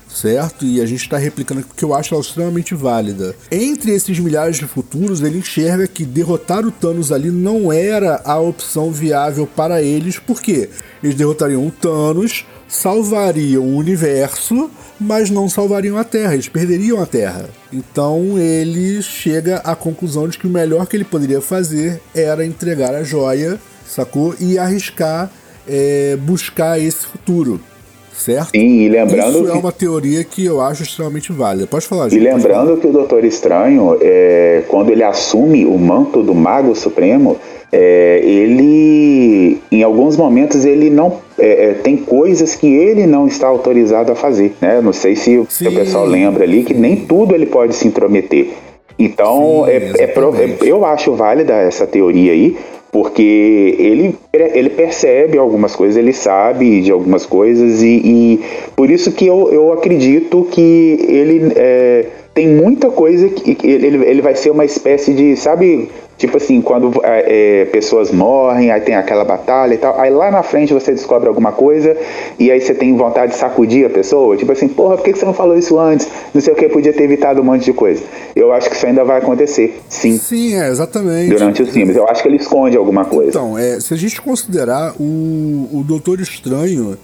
certo? E a gente está replicando porque eu acho ela extremamente válida. Entre esses milhares de futuros, ele enxerga que derrotar o Thanos ali não era a opção viável para eles, porque eles derrotariam o Thanos, salvariam o universo, mas não salvariam a Terra, eles perderiam a Terra. Então ele chega à conclusão de que o melhor que ele poderia fazer era entregar a joia, sacou? E arriscar é, buscar esse futuro certo? Sim, e lembrando. Isso é uma teoria que eu acho extremamente válida. Pode falar, gente. E lembrando que o Doutor Estranho, é, quando ele assume o manto do Mago Supremo, é, ele, em alguns momentos, ele não é, é, tem coisas que ele não está autorizado a fazer, né? Não sei se, se o pessoal lembra ali que nem tudo ele pode se intrometer. Então, Sim, é, é, eu acho válida essa teoria aí, porque ele, ele percebe algumas coisas, ele sabe de algumas coisas e, e por isso que eu, eu acredito que ele é, tem muita coisa que ele, ele vai ser uma espécie de, sabe, Tipo assim, quando é, é, pessoas morrem, aí tem aquela batalha e tal, aí lá na frente você descobre alguma coisa e aí você tem vontade de sacudir a pessoa. Tipo assim, porra, por que você não falou isso antes? Não sei o que, podia ter evitado um monte de coisa. Eu acho que isso ainda vai acontecer, sim. Sim, é, exatamente. Durante os filmes. Eu acho que ele esconde alguma coisa. Então, é, se a gente considerar o, o Doutor Estranho.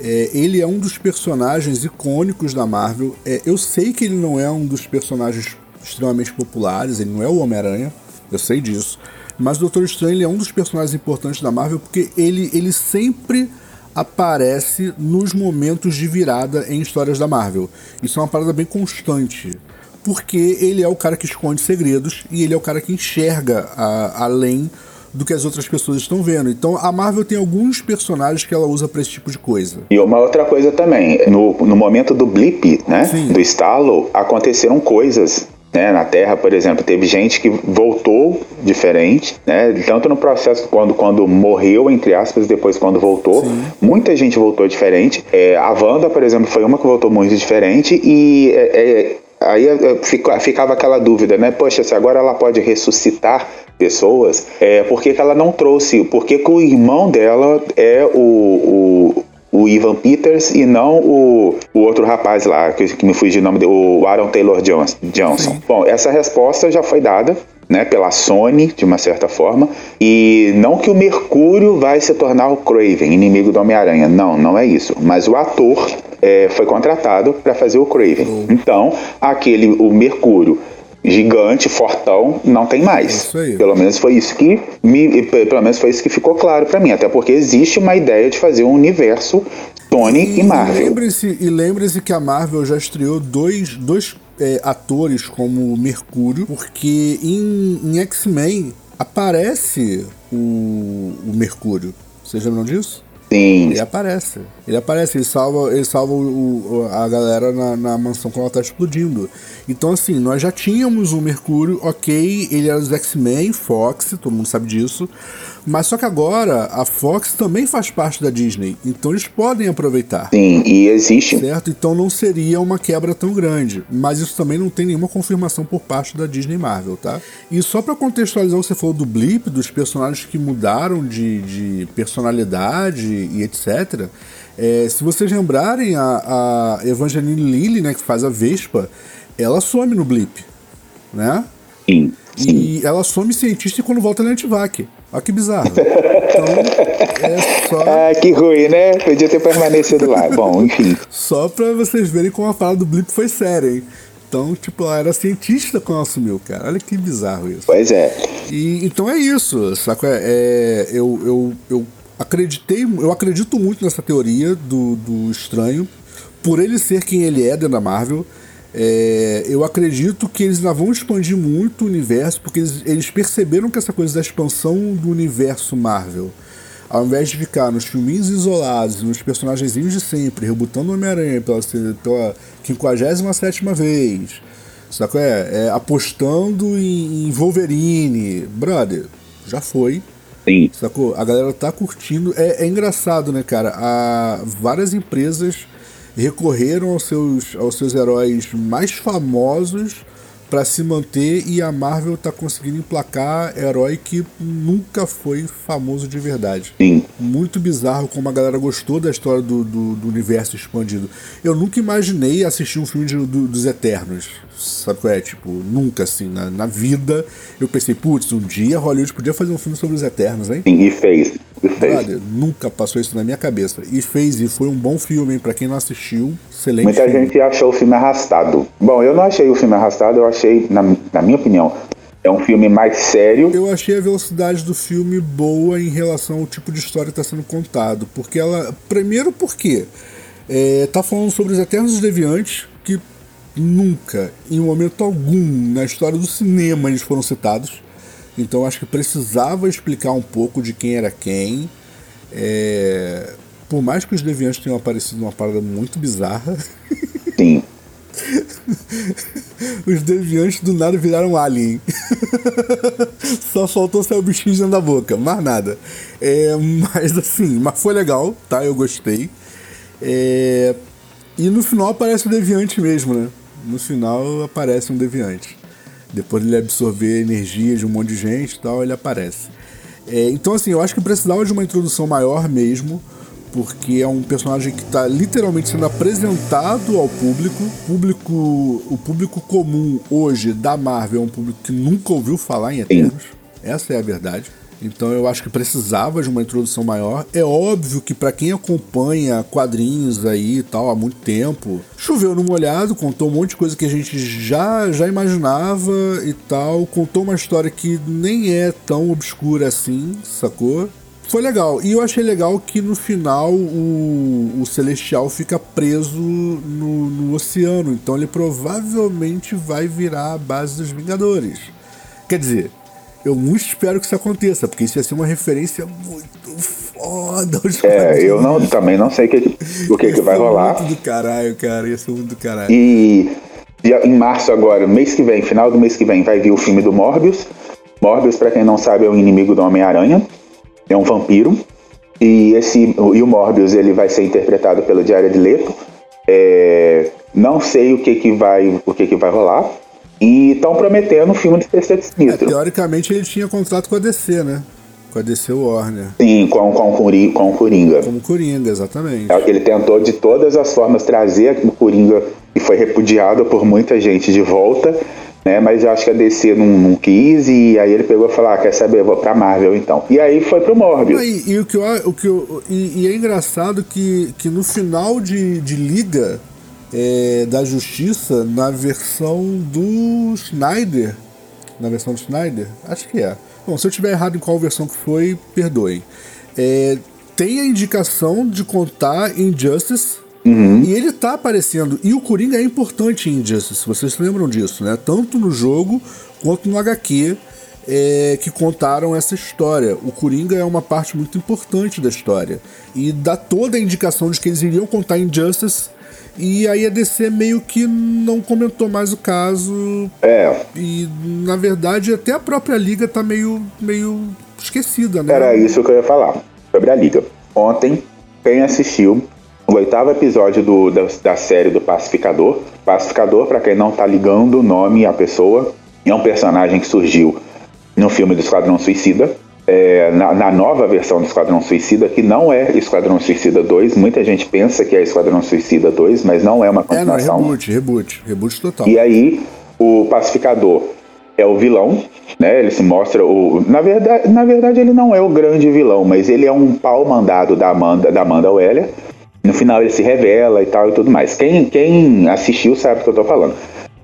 É, ele é um dos personagens icônicos da Marvel. É, eu sei que ele não é um dos personagens extremamente populares, ele não é o Homem-Aranha, eu sei disso. Mas o Doutor Estranho é um dos personagens importantes da Marvel porque ele, ele sempre aparece nos momentos de virada em histórias da Marvel. Isso é uma parada bem constante. Porque ele é o cara que esconde segredos e ele é o cara que enxerga a, além do que as outras pessoas estão vendo. Então a Marvel tem alguns personagens que ela usa para esse tipo de coisa. E uma outra coisa também, no, no momento do blip, né, Sim. do estalo, aconteceram coisas né, na Terra, por exemplo, teve gente que voltou diferente, né, tanto no processo quando, quando morreu, entre aspas, depois quando voltou, Sim. muita gente voltou diferente. É, a Wanda, por exemplo, foi uma que voltou muito diferente e é, é, aí ficava aquela dúvida, né, poxa, se agora ela pode ressuscitar pessoas, é, por que, que ela não trouxe, por que, que o irmão dela é o, o o Ivan Peters e não o, o outro rapaz lá, que, que me fugiu o nome dele, o Aaron Taylor Johnson. Johnson. Bom, essa resposta já foi dada. Né, pela Sony, de uma certa forma, e não que o Mercúrio vai se tornar o Craven, inimigo do Homem-Aranha. Não, não é isso. Mas o ator é, foi contratado para fazer o Craven. Uhum. Então, aquele, o Mercúrio gigante, fortão, não tem mais. É pelo menos foi isso que me, pelo menos foi isso que ficou claro para mim, até porque existe uma ideia de fazer um universo Tony e, e Marvel. Lembre-se e lembre-se que a Marvel já estreou dois, dois é, atores como Mercúrio, porque em, em X-Men aparece o, o Mercúrio. Vocês lembram disso? Sim. Ele aparece. Ele aparece, ele salva, ele salva o, o, a galera na, na, mansão quando ela tá explodindo. Então, assim, nós já tínhamos o Mercúrio, ok, ele era dos X-Men, Fox, todo mundo sabe disso. Mas só que agora a Fox também faz parte da Disney, então eles podem aproveitar. Sim, e existe. Certo? Então não seria uma quebra tão grande. Mas isso também não tem nenhuma confirmação por parte da Disney Marvel, tá? E só para contextualizar o que você falou do Blip, dos personagens que mudaram de, de personalidade e etc. É, se vocês lembrarem, a, a Evangeline Lilly, né, que faz a Vespa, ela some no Blip, né? Sim. Sim. E ela some cientista quando volta na Antivac. Olha que bizarro. Então, é só. Ah, que ruim, né? Podia ter permanecido lá. Bom, enfim. Só pra vocês verem como a fala do Blip foi séria, hein? Então, tipo, ela era cientista quando ela assumiu, cara. Olha que bizarro isso. Pois é. E, então é isso, saco? É, é, eu, eu, eu acreditei, eu acredito muito nessa teoria do, do estranho. por ele ser quem ele é dentro da Marvel, é, eu acredito que eles ainda vão expandir muito o universo, porque eles, eles perceberam que essa coisa da expansão do universo Marvel, ao invés de ficar nos filminhos isolados, nos personagens de sempre, rebutando o Homem-Aranha pela, pela 57 vez, sacou? É, é apostando em, em Wolverine, brother, já foi. Sim. Sacou? A galera tá curtindo. É, é engraçado, né, cara? Há várias empresas recorreram aos seus, aos seus heróis mais famosos para se manter e a Marvel tá conseguindo emplacar herói que nunca foi famoso de verdade. Sim. Muito bizarro como a galera gostou da história do, do, do universo expandido. Eu nunca imaginei assistir um filme de, do, dos Eternos. Sabe qual é? Tipo, nunca assim, na, na vida eu pensei, putz, um dia Hollywood podia fazer um filme sobre os Eternos, hein? Sim, e fez. Brother, nunca passou isso na minha cabeça. E fez, e foi um bom filme, hein? Pra quem não assistiu, excelente Muita filme. gente achou o filme arrastado. Bom, eu não achei o filme arrastado, eu achei, na, na minha opinião, é um filme mais sério. Eu achei a velocidade do filme boa em relação ao tipo de história que está sendo contado. Porque ela. Primeiro porque é, tá falando sobre os Eternos Deviantes, que nunca, em momento algum, na história do cinema eles foram citados. Então acho que precisava explicar um pouco de quem era quem. É, por mais que os Deviantes tenham aparecido numa parada muito bizarra. Sim. Os deviantes do nada viraram alien. Só faltou sair o bichinho dentro da boca, mais nada. É, mas assim, mas foi legal, tá? Eu gostei. É, e no final aparece o deviante mesmo, né? No final aparece um deviante. Depois de ele absorver energia de um monte de gente e tal, ele aparece. É, então, assim, eu acho que precisava de uma introdução maior mesmo porque é um personagem que está literalmente sendo apresentado ao público. público. O público comum hoje da Marvel é um público que nunca ouviu falar em Eternos. Essa é a verdade. Então eu acho que precisava de uma introdução maior. É óbvio que para quem acompanha quadrinhos aí e tal há muito tempo, choveu no molhado, contou um monte de coisa que a gente já já imaginava e tal, contou uma história que nem é tão obscura assim, sacou? Foi legal. E eu achei legal que no final o, o Celestial fica preso no, no oceano. Então ele provavelmente vai virar a base dos Vingadores. Quer dizer, eu muito espero que isso aconteça, porque isso ia ser uma referência muito foda. É, eu não, também não sei o que, o que, que vai rolar. Muito do caralho, cara. Ia ser muito do caralho. E dia- em março agora, mês que vem, final do mês que vem, vai vir o filme do Morbius. Morbius, pra quem não sabe, é um inimigo do Homem-Aranha. É um vampiro. E, esse, e o Morbius ele vai ser interpretado pelo Jared Leto. É, não sei o que, que, vai, o que, que vai rolar. E estão prometendo um filme de Sexteto É, Sinistro. teoricamente ele tinha contrato com a DC, né? Com a DC Warner. Sim, com, com, o com o Coringa. Como Coringa, exatamente. Ele tentou de todas as formas trazer o Coringa e foi repudiado por muita gente de volta, né? Mas eu acho que a DC não, não quis e aí ele pegou e falou: ah, quer saber, eu vou pra Marvel então. E aí foi pro Morbius. E, e o que eu, o que eu, e, e é engraçado que, que no final de, de Liga é, da Justiça, na versão do Snyder, na versão do Snyder, acho que é. Bom, se eu tiver errado em qual versão que foi, perdoem. É, tem a indicação de contar Injustice e ele tá aparecendo. E o Coringa é importante em Injustice, vocês se lembram disso, né? Tanto no jogo quanto no HQ é, que contaram essa história. O Coringa é uma parte muito importante da história. E dá toda a indicação de que eles iriam contar Injustice. E aí a DC meio que não comentou mais o caso. É, E na verdade até a própria liga tá meio, meio esquecida, né? era isso que eu ia falar sobre a Liga. Ontem, quem assistiu o oitavo episódio do, da, da série do Pacificador. Pacificador, pra quem não tá ligando o nome à pessoa, é um personagem que surgiu no filme do Esquadrão Suicida. É, na, na nova versão do Esquadrão Suicida, que não é Esquadrão Suicida 2. Muita gente pensa que é Esquadrão Suicida 2, mas não é uma É, não, continuação. reboot, reboot, reboot total. E aí, o pacificador é o vilão, né? Ele se mostra o. Na verdade, na verdade, ele não é o grande vilão, mas ele é um pau mandado da Amanda, da Amanda Weller. No final ele se revela e tal e tudo mais. Quem, quem assistiu sabe o que eu tô falando.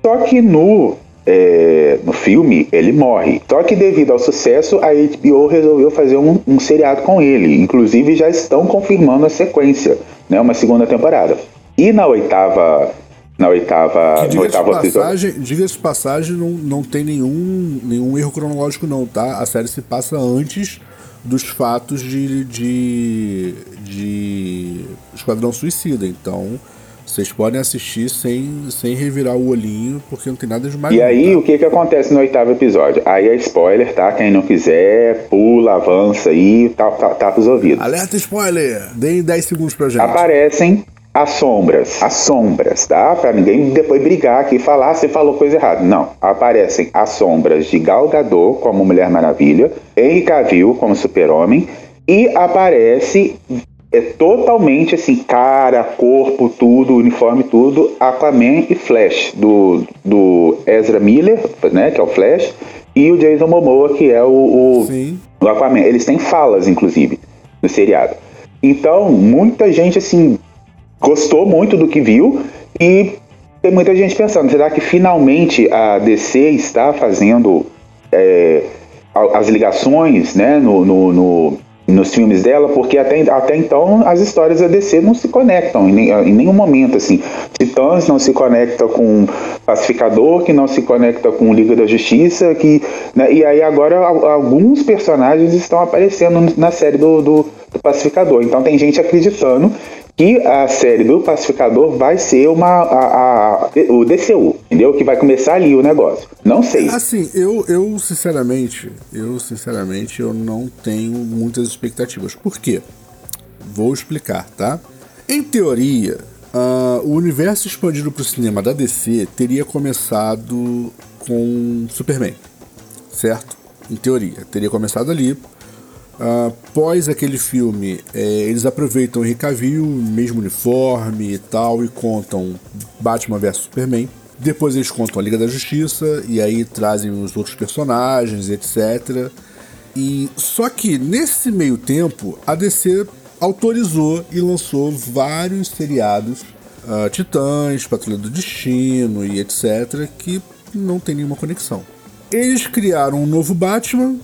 Só que no, é, no filme ele morre. Só que devido ao sucesso, a HBO resolveu fazer um, um seriado com ele. Inclusive já estão confirmando a sequência, né? Uma segunda temporada. E na oitava. Na oitava. Que, no diga-se oitavo episódio. passagem, diga de passagem não, não tem nenhum, nenhum erro cronológico, não, tá? A série se passa antes dos fatos de, de, de Esquadrão Suicida. Então, vocês podem assistir sem, sem revirar o olhinho, porque não tem nada de mais. E aí, tá? o que que acontece no oitavo episódio? Aí é spoiler, tá? Quem não quiser, pula, avança aí, tá, tá, tapa os ouvidos. Alerta spoiler! Deem 10 segundos pra gente. Aparecem as sombras, as sombras, tá? Pra ninguém depois brigar aqui e falar, "Ah, você falou coisa errada. Não, aparecem as sombras de Gal Gadot como Mulher Maravilha, Henry Cavill como Super-Homem e aparece é totalmente assim, cara, corpo, tudo, uniforme, tudo, Aquaman e Flash, do, do Ezra Miller, né, que é o Flash, e o Jason Momoa, que é o, o, o Aquaman. Eles têm falas, inclusive, no seriado. Então, muita gente, assim, gostou muito do que viu e tem muita gente pensando, será que finalmente a DC está fazendo é, as ligações né, no, no- no- nos filmes dela? Porque até, até então as histórias da DC não se conectam em, em nenhum momento. Assim. Titãs não se conecta com Pacificador, que não se conecta com Liga da Justiça, que, né, e aí agora al- alguns personagens estão aparecendo na série do, do- do Pacificador. Então tem gente acreditando que a série do Pacificador vai ser uma a, a- o DCU, entendeu? Que vai começar ali o negócio. Não sei. Assim, eu, eu sinceramente, eu sinceramente, eu não tenho muitas expectativas. Por quê? Vou explicar, tá? Em teoria, ah, o universo expandido para o cinema da DC teria começado com Superman, certo? Em teoria, teria começado ali. Após aquele filme, eh, eles aproveitam o Henry mesmo uniforme e tal, e contam Batman vs Superman. Depois eles contam a Liga da Justiça, e aí trazem os outros personagens, etc. E só que nesse meio tempo, a DC autorizou e lançou vários seriados, ah, Titãs, Patrulha do Destino e etc, que não tem nenhuma conexão. Eles criaram um novo Batman,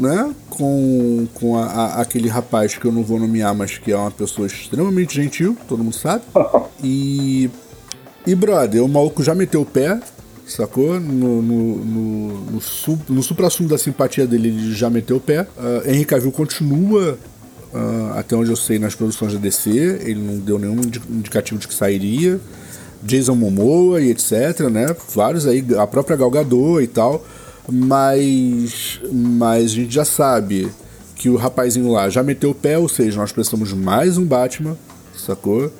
né? Com, com a- a- aquele rapaz que eu não vou nomear, mas que é uma pessoa extremamente gentil, todo mundo sabe. E. E, brother, o maluco já meteu o pé, sacou? No, no, no, no, su- no supra-sumo da simpatia dele, ele já meteu o pé. Uh, Henry Cavill continua, ah, até onde eu sei, nas produções da DC. Ele não deu nenhum indi- indicativo de que sairia. Jason Momoa e etc, né? Vários aí, a própria Gal Gadot e tal. Mas, mas a gente já sabe que o rapazinho lá já meteu o pé, ou seja, nós precisamos mais um Batman, sacou?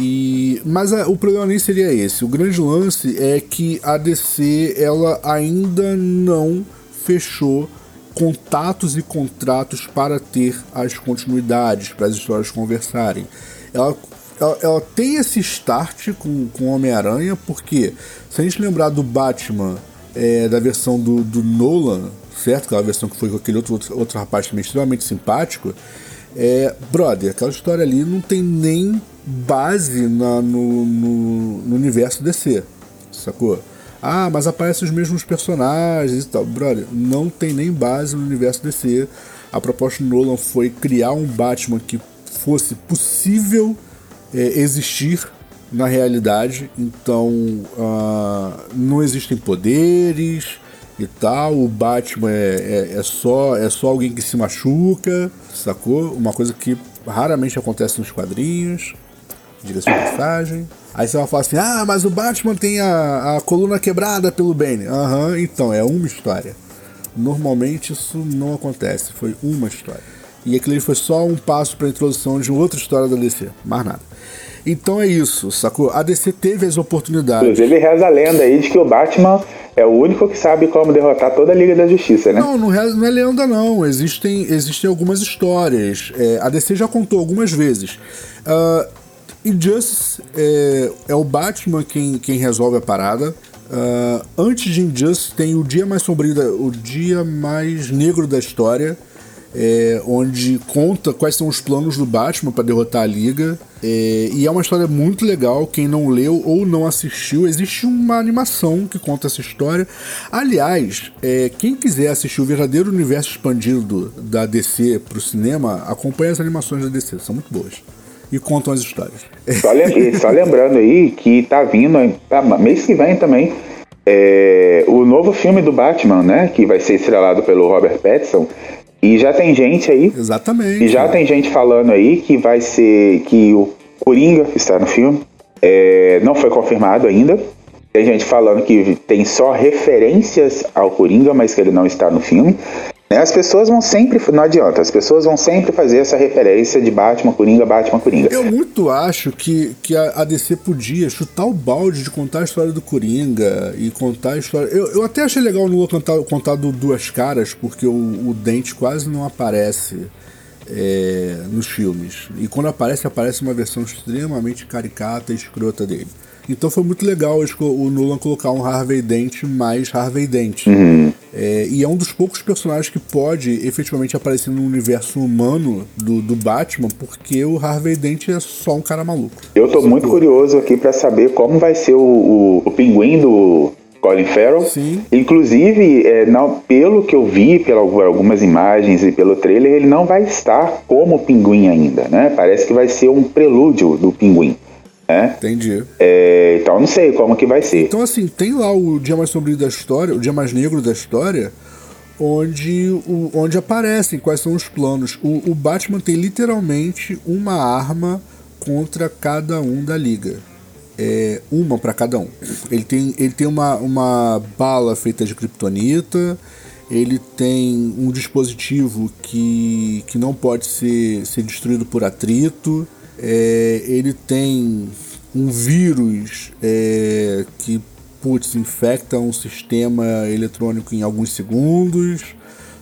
E, mas a- o problema nem seria esse. O grande lance é que a DC ela ainda não fechou contatos e contratos para ter as continuidades, para as histórias conversarem. Ela, ela, ela tem esse start com, com Homem-Aranha, porque se a gente lembrar do Batman é, da versão do, do Nolan, certo? Aquela versão que foi com aquele outro, outro, outro rapaz também extremamente simpático. É, brother, aquela história ali não tem nem base na- no, no, no universo DC, sacou? Ah, mas aparecem os mesmos personagens e tal. Brother, não tem nem base no universo DC. A proposta do Nolan foi criar um Batman que fosse possível é, existir na realidade. Então, ah, não existem poderes e tal. O Batman é, é, é só, é só alguém que se machuca, sacou? Uma coisa que raramente acontece nos quadrinhos. Diga-se passagem. Aí você vai falar assim: ah, mas o Batman tem a, a coluna quebrada pelo Bane. Aham, então, é uma história. Normalmente isso não acontece, foi uma história. E ali foi só um passo para a introdução de outra história da DC, mais nada. Então é isso, sacou? A DC teve as oportunidades. Inclusive reza a lenda aí de que o Batman é o único que sabe como derrotar toda a Liga da Justiça, né? Não, não é, não é lenda, não. Existem, existem algumas histórias. É, a DC já contou algumas vezes. Ah, Injustice é, é o Batman quem, quem resolve a parada. Ah, antes de Injustice tem o dia mais sombrio, da- o dia mais negro da história. É, onde conta quais são os planos do Batman para derrotar a Liga. É, e é uma história muito legal. Quem não leu ou não assistiu, existe uma animação que conta essa história. Aliás, é, quem quiser assistir o verdadeiro universo expandido da DC pro cinema, acompanhe as animações da DC, são muito boas. e contam as histórias. Só, lem só lembrando aí que tá vindo, tá, mês que vem também, é, o novo filme do Batman, né? Que vai ser estrelado pelo Robert Pattinson. E já tem gente aí. Exatamente. E já tem gente falando aí que vai ser. que o Coringa está no filme. É, não foi confirmado ainda. Tem gente falando que tem só referências ao Coringa, mas que ele não está no filme. Né, as pessoas vão sempre, não adianta, as pessoas vão sempre fazer essa referência de Batman, Coringa, Batman, Coringa. Eu muito acho que, que a DC podia chutar o balde de contar a história do Coringa e contar a história. Eu, eu até achei legal o Lula contar, contar do Duas Caras, porque o, o Dente quase não aparece é, nos filmes. E quando aparece, aparece uma versão extremamente caricata e escrota dele. Então foi muito legal o Nolan colocar um Harvey Dent mais Harvey Dent. Uhum. É, e é um dos poucos personagens que pode efetivamente aparecer no universo humano do, do Batman, porque o Harvey Dent é só um cara maluco. Eu tô muito curioso aqui para saber como vai ser o, o, o pinguim do, Colin Farrell. Sim. Inclusive, é, não, pelo que eu vi, pelas algumas imagens e pelo trailer, ele não vai estar como pinguim ainda, né? Parece que vai ser um prelúdio do pinguim. Né? Entendi. É, então não sei como que vai ser. Então assim, tem lá o dia mais sombrio da história, o dia mais negro da história, onde, o, onde aparecem quais são os planos. O, o Batman tem literalmente uma arma contra cada um da liga. É, uma para cada um. Ele tem, ele tem uma, uma bala feita de kryptonita, ele tem um dispositivo que, que não pode ser, ser destruído por atrito, é, ele tem um vírus é, que putz, infecta um sistema eletrônico em alguns segundos.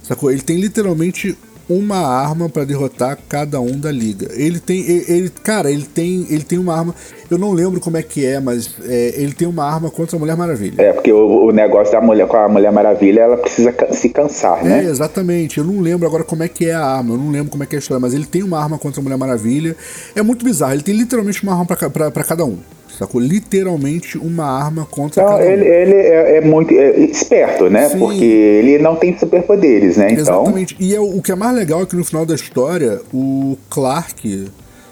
Sacou? Ele tem literalmente uma arma para derrotar cada um da liga. Ele tem, ele, cara, ele tem, ele tem uma arma. Eu não lembro como é que é, mas é, ele tem uma arma contra a Mulher Maravilha. É porque o, o, negócio da mulher com a Mulher Maravilha, ela precisa se cansar, né? É, exatamente. Eu não lembro agora como é que é a arma. Eu não lembro como é que é a história, mas ele tem uma arma contra a Mulher Maravilha. É muito bizarro. Ele tem literalmente uma arma para cada um sacou? Literalmente uma arma contra não, ele, um. ele é, é muito é esperto, né? Sim. Porque ele não tem superpoderes, né? Então... Exatamente. E é, o que é mais legal é que no final da história, o Clark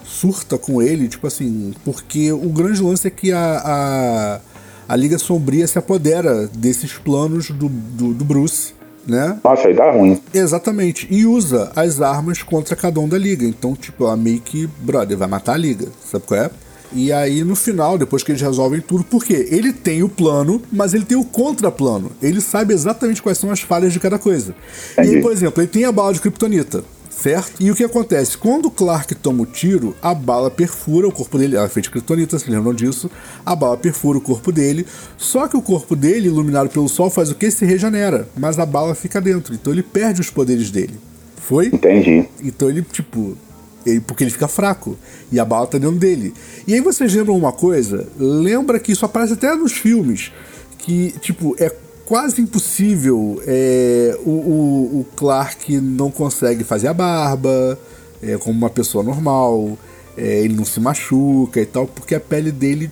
surta com ele, tipo assim, porque o grande lance é que a, a, a Liga Sombria se apodera desses planos do, do, do Bruce. Né? Nossa, aí dá ruim. Exatamente. E usa as armas contra cada um da liga. Então, tipo, a meio que, brother, vai matar a liga. Sabe qual é? E aí, no final, depois que eles resolvem tudo, porque ele tem o plano, mas ele tem o contraplano. Ele sabe exatamente quais são as falhas de cada coisa. E aí, por exemplo, ele tem a bala de kryptonita. Certo? E o que acontece? Quando o Clark toma o tiro, a bala perfura o corpo dele. Ela é feita de kryptonita, se lembram disso? A bala perfura o corpo dele. Só que o corpo dele, iluminado pelo sol, faz o que? Se regenera. Mas a bala fica dentro. Então ele perde os poderes dele. Foi? Entendi. Então ele, tipo, ele, porque ele fica fraco. E a bala tá dentro dele. E aí vocês lembram uma coisa? Lembra que isso aparece até nos filmes. Que, tipo, é quase impossível. É, o, o, o, Clark não consegue fazer a barba é, como uma pessoa normal. É, ele não se machuca e tal, porque a pele dele,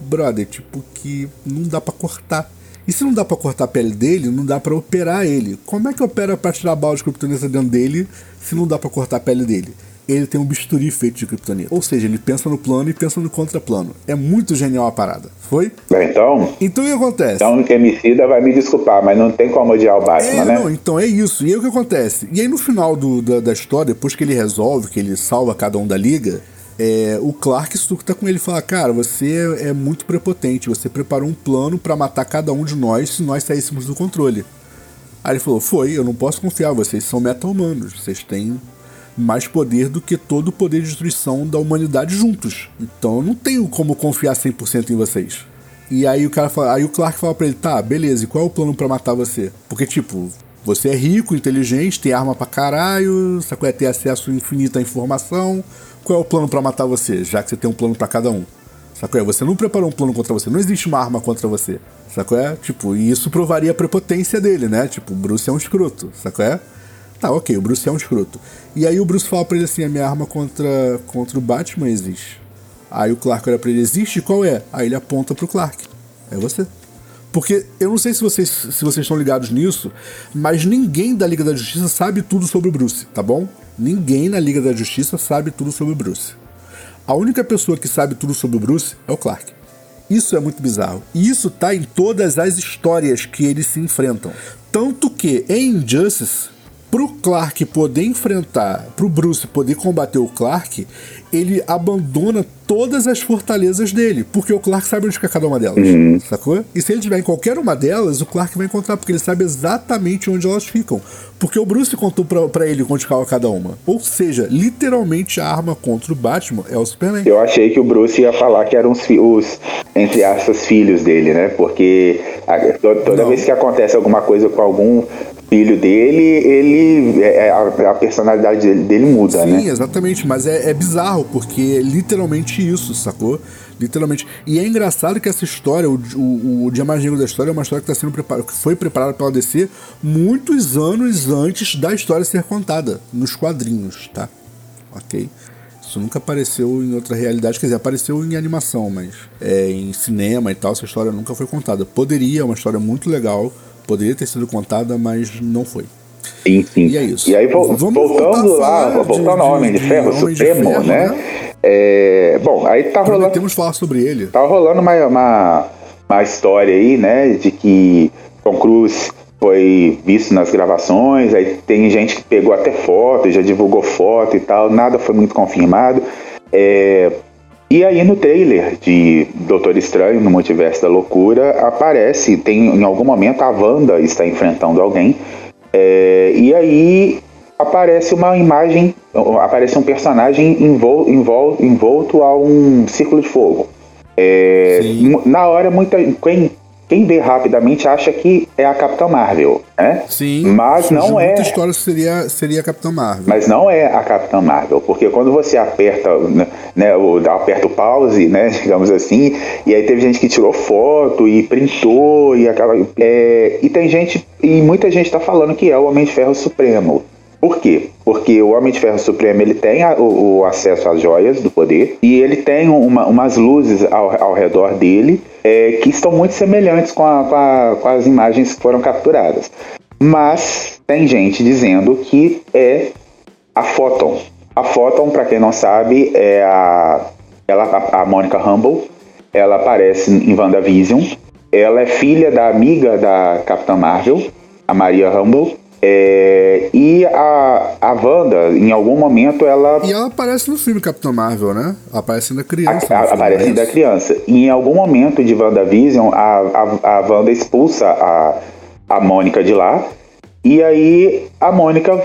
brother, tipo, que não dá para cortar. E se não dá para cortar a pele dele, não dá para operar ele. Como é que opera para tirar a bala de criptonita dentro dele se não dá para cortar a pele dele? Ele tem um bisturi feito de kryptonita. Ou seja, ele pensa no plano e pensa no contraplano. É muito genial a parada. Foi? Então. Então o que acontece? Então o Emicida vai me desculpar, mas não tem como odiar o Batman, é, né? Não, então é isso. E aí o que acontece? E aí no final do, da, da história, depois que ele resolve, que ele salva cada um da liga, é, o Clark tá com ele e fala: Cara, você é, é muito prepotente, você preparou um plano para matar cada um de nós se nós saíssemos do controle. Aí ele falou: Foi, eu não posso confiar, vocês são meta-humanos, vocês têm mais poder do que todo o poder de destruição da humanidade juntos. Então eu não tenho como confiar 100% em vocês. E aí o cara fala, aí o Clark fala para ele: "Tá, beleza, e qual é o plano para matar você?" Porque tipo, você é rico, inteligente, tem arma pra caralho, sacou? É ter acesso infinito à informação. Qual é o plano para matar você, já que você tem um plano para cada um? Sacou? É, você não preparou um plano contra você, não existe uma arma contra você. Sacou? É? Tipo, e isso provaria a prepotência dele, né? Tipo, Bruce é um escroto, sacou? É? Tá, ok, o Bruce é um escroto. E aí o Bruce fala pra ele assim: a minha arma contra, contra o Batman existe. Aí o Clark olha pra ele: existe? Qual é? Aí ele aponta pro Clark: é você. Porque eu não sei se vocês, se vocês estão ligados nisso, mas ninguém da Liga da Justiça sabe tudo sobre o Bruce, tá bom? Ninguém na Liga da Justiça sabe tudo sobre o Bruce. A única pessoa que sabe tudo sobre o Bruce é o Clark. Isso é muito bizarro. E isso tá em todas as histórias que eles se enfrentam. Tanto que em Injustice, pro Clark poder enfrentar, pro Bruce poder combater o Clark, ele abandona todas as fortalezas dele, porque o Clark sabe onde fica cada uma delas, uhum. sacou? E se ele tiver em qualquer uma delas, o Clark vai encontrar, porque ele sabe exatamente onde elas ficam. Porque o Bruce contou para ele onde ficava cada uma. Ou seja, literalmente a arma contra o Batman é o Superman. Eu achei que o Bruce ia falar que eram os, os entre aspas, filhos dele, né? Porque a, toda Não. vez que acontece alguma coisa com algum filho dele, ele é, é, a, a personalidade dele, dele muda, Sim, né? Sim, exatamente, mas é, é, bizarro, porque é literalmente isso, sacou? Literalmente. E é engraçado que essa história, o, o, o Dia Mais Negro da História, é uma história que, tá sendo prepar... que foi preparada pela DC muitos anos antes da história ser contada, nos quadrinhos, tá? Ok? Isso nunca apareceu em outra realidade, quer dizer, apareceu em animação, mas é, em cinema e tal, essa história nunca foi contada. Poderia, é uma história muito legal, Poderia ter sido contada, mas não foi. Sim, sim. E é isso. E aí, Vamos voltando lá, voltando ao Homem de, de Ferro Homem Supremo, de Ferro, né? né? É, bom, aí tá rolando. Temos falar sobre ele. Tá rolando uma, uma, uma história aí, né? De que Tom Cruise foi visto nas gravações, aí tem gente que pegou até foto, já divulgou foto e tal, nada foi muito confirmado. É, e aí no trailer de Doutor Estranho no Multiverso da Loucura aparece, tem em algum momento a Wanda está enfrentando alguém, é, e aí aparece uma imagem, aparece um personagem envol, envol, envolto a um círculo de fogo. É, na hora, muita, quem quem vê rapidamente acha que é a Capitã Marvel, né? Sim. Mas não é. Muita história seria seria a Capitã Marvel. Mas não é a Capitã Marvel, porque quando você aperta, né, o aperta o pause, né, digamos assim, e aí teve gente que tirou foto e printou e acaba, é, e tem gente e muita gente está falando que é o Homem de Ferro Supremo. Por quê? Porque o Homem de Ferro Supremo ele tem a, o, o, acesso às joias do poder e ele tem uma, umas luzes ao, ao redor dele é, que estão muito semelhantes com, a, com, a, com as imagens que foram capturadas. Mas tem gente dizendo que é a Photon. A Photon, para quem não sabe, é a, ela, a, Monica Humble. Ela aparece em WandaVision. Ela é filha da amiga da Capitã Marvel, a Maria Humble. É, e a, a Wanda, em algum momento, ela. E ela aparece no filme Capitão Marvel, né? Aparece ainda criança. A, a, aparece ainda criança. E em algum momento de WandaVision, a, a, a Wanda expulsa a, a Mônica de lá. E aí a Mônica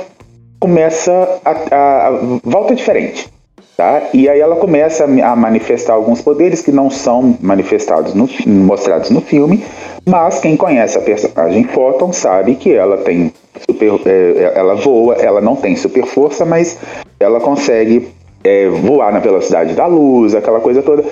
começa a, a, a, volta diferente. Tá? E aí ela começa a manifestar alguns poderes que não são manifestados no, mostrados no filme, mas quem conhece a personagem Photon sabe que ela tem super, é, ela voa, ela não tem super força, mas ela consegue é, voar na velocidade da luz, aquela coisa toda.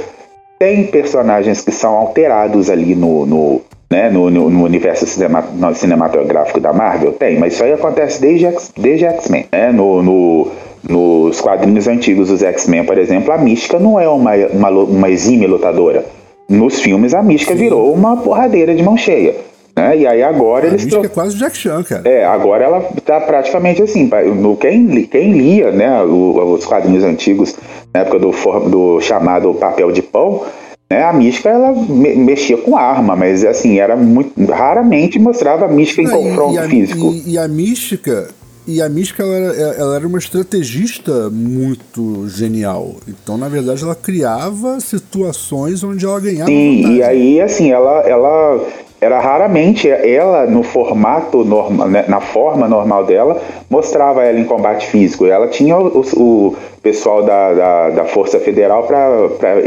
Tem personagens que são alterados ali no, no, né, no, no, universo cinema, cinematográfico da Marvel? Tem, mas isso aí acontece desde, desde X-Men. Né? No, no, nos quadrinhos antigos dos X-Men, por exemplo, a Mística não é uma, uma, uma exímia lutadora. Nos filmes, a Mística Sim. virou uma porradeira de mão cheia. Né? E aí agora a eles. Tro... é quase o Jack Chan, cara. É, agora ela tá praticamente assim. No, quem, quem lia né, os quadrinhos antigos, na época do, do chamado papel de pão, né, a mística ela me, mexia com arma, mas assim, era muito. raramente mostrava a mística em Não, confronto e a, físico. E, e, a mística. E a mística ela era, ela era uma estrategista muito genial. Então, na verdade, ela criava situações onde ela ganhava. Sim, vantagem. e aí, assim, ela, ela era raramente ela no formato normal, né, na forma normal dela, mostrava ela em combate físico. Ela tinha o, o pessoal da, da, da, Força Federal para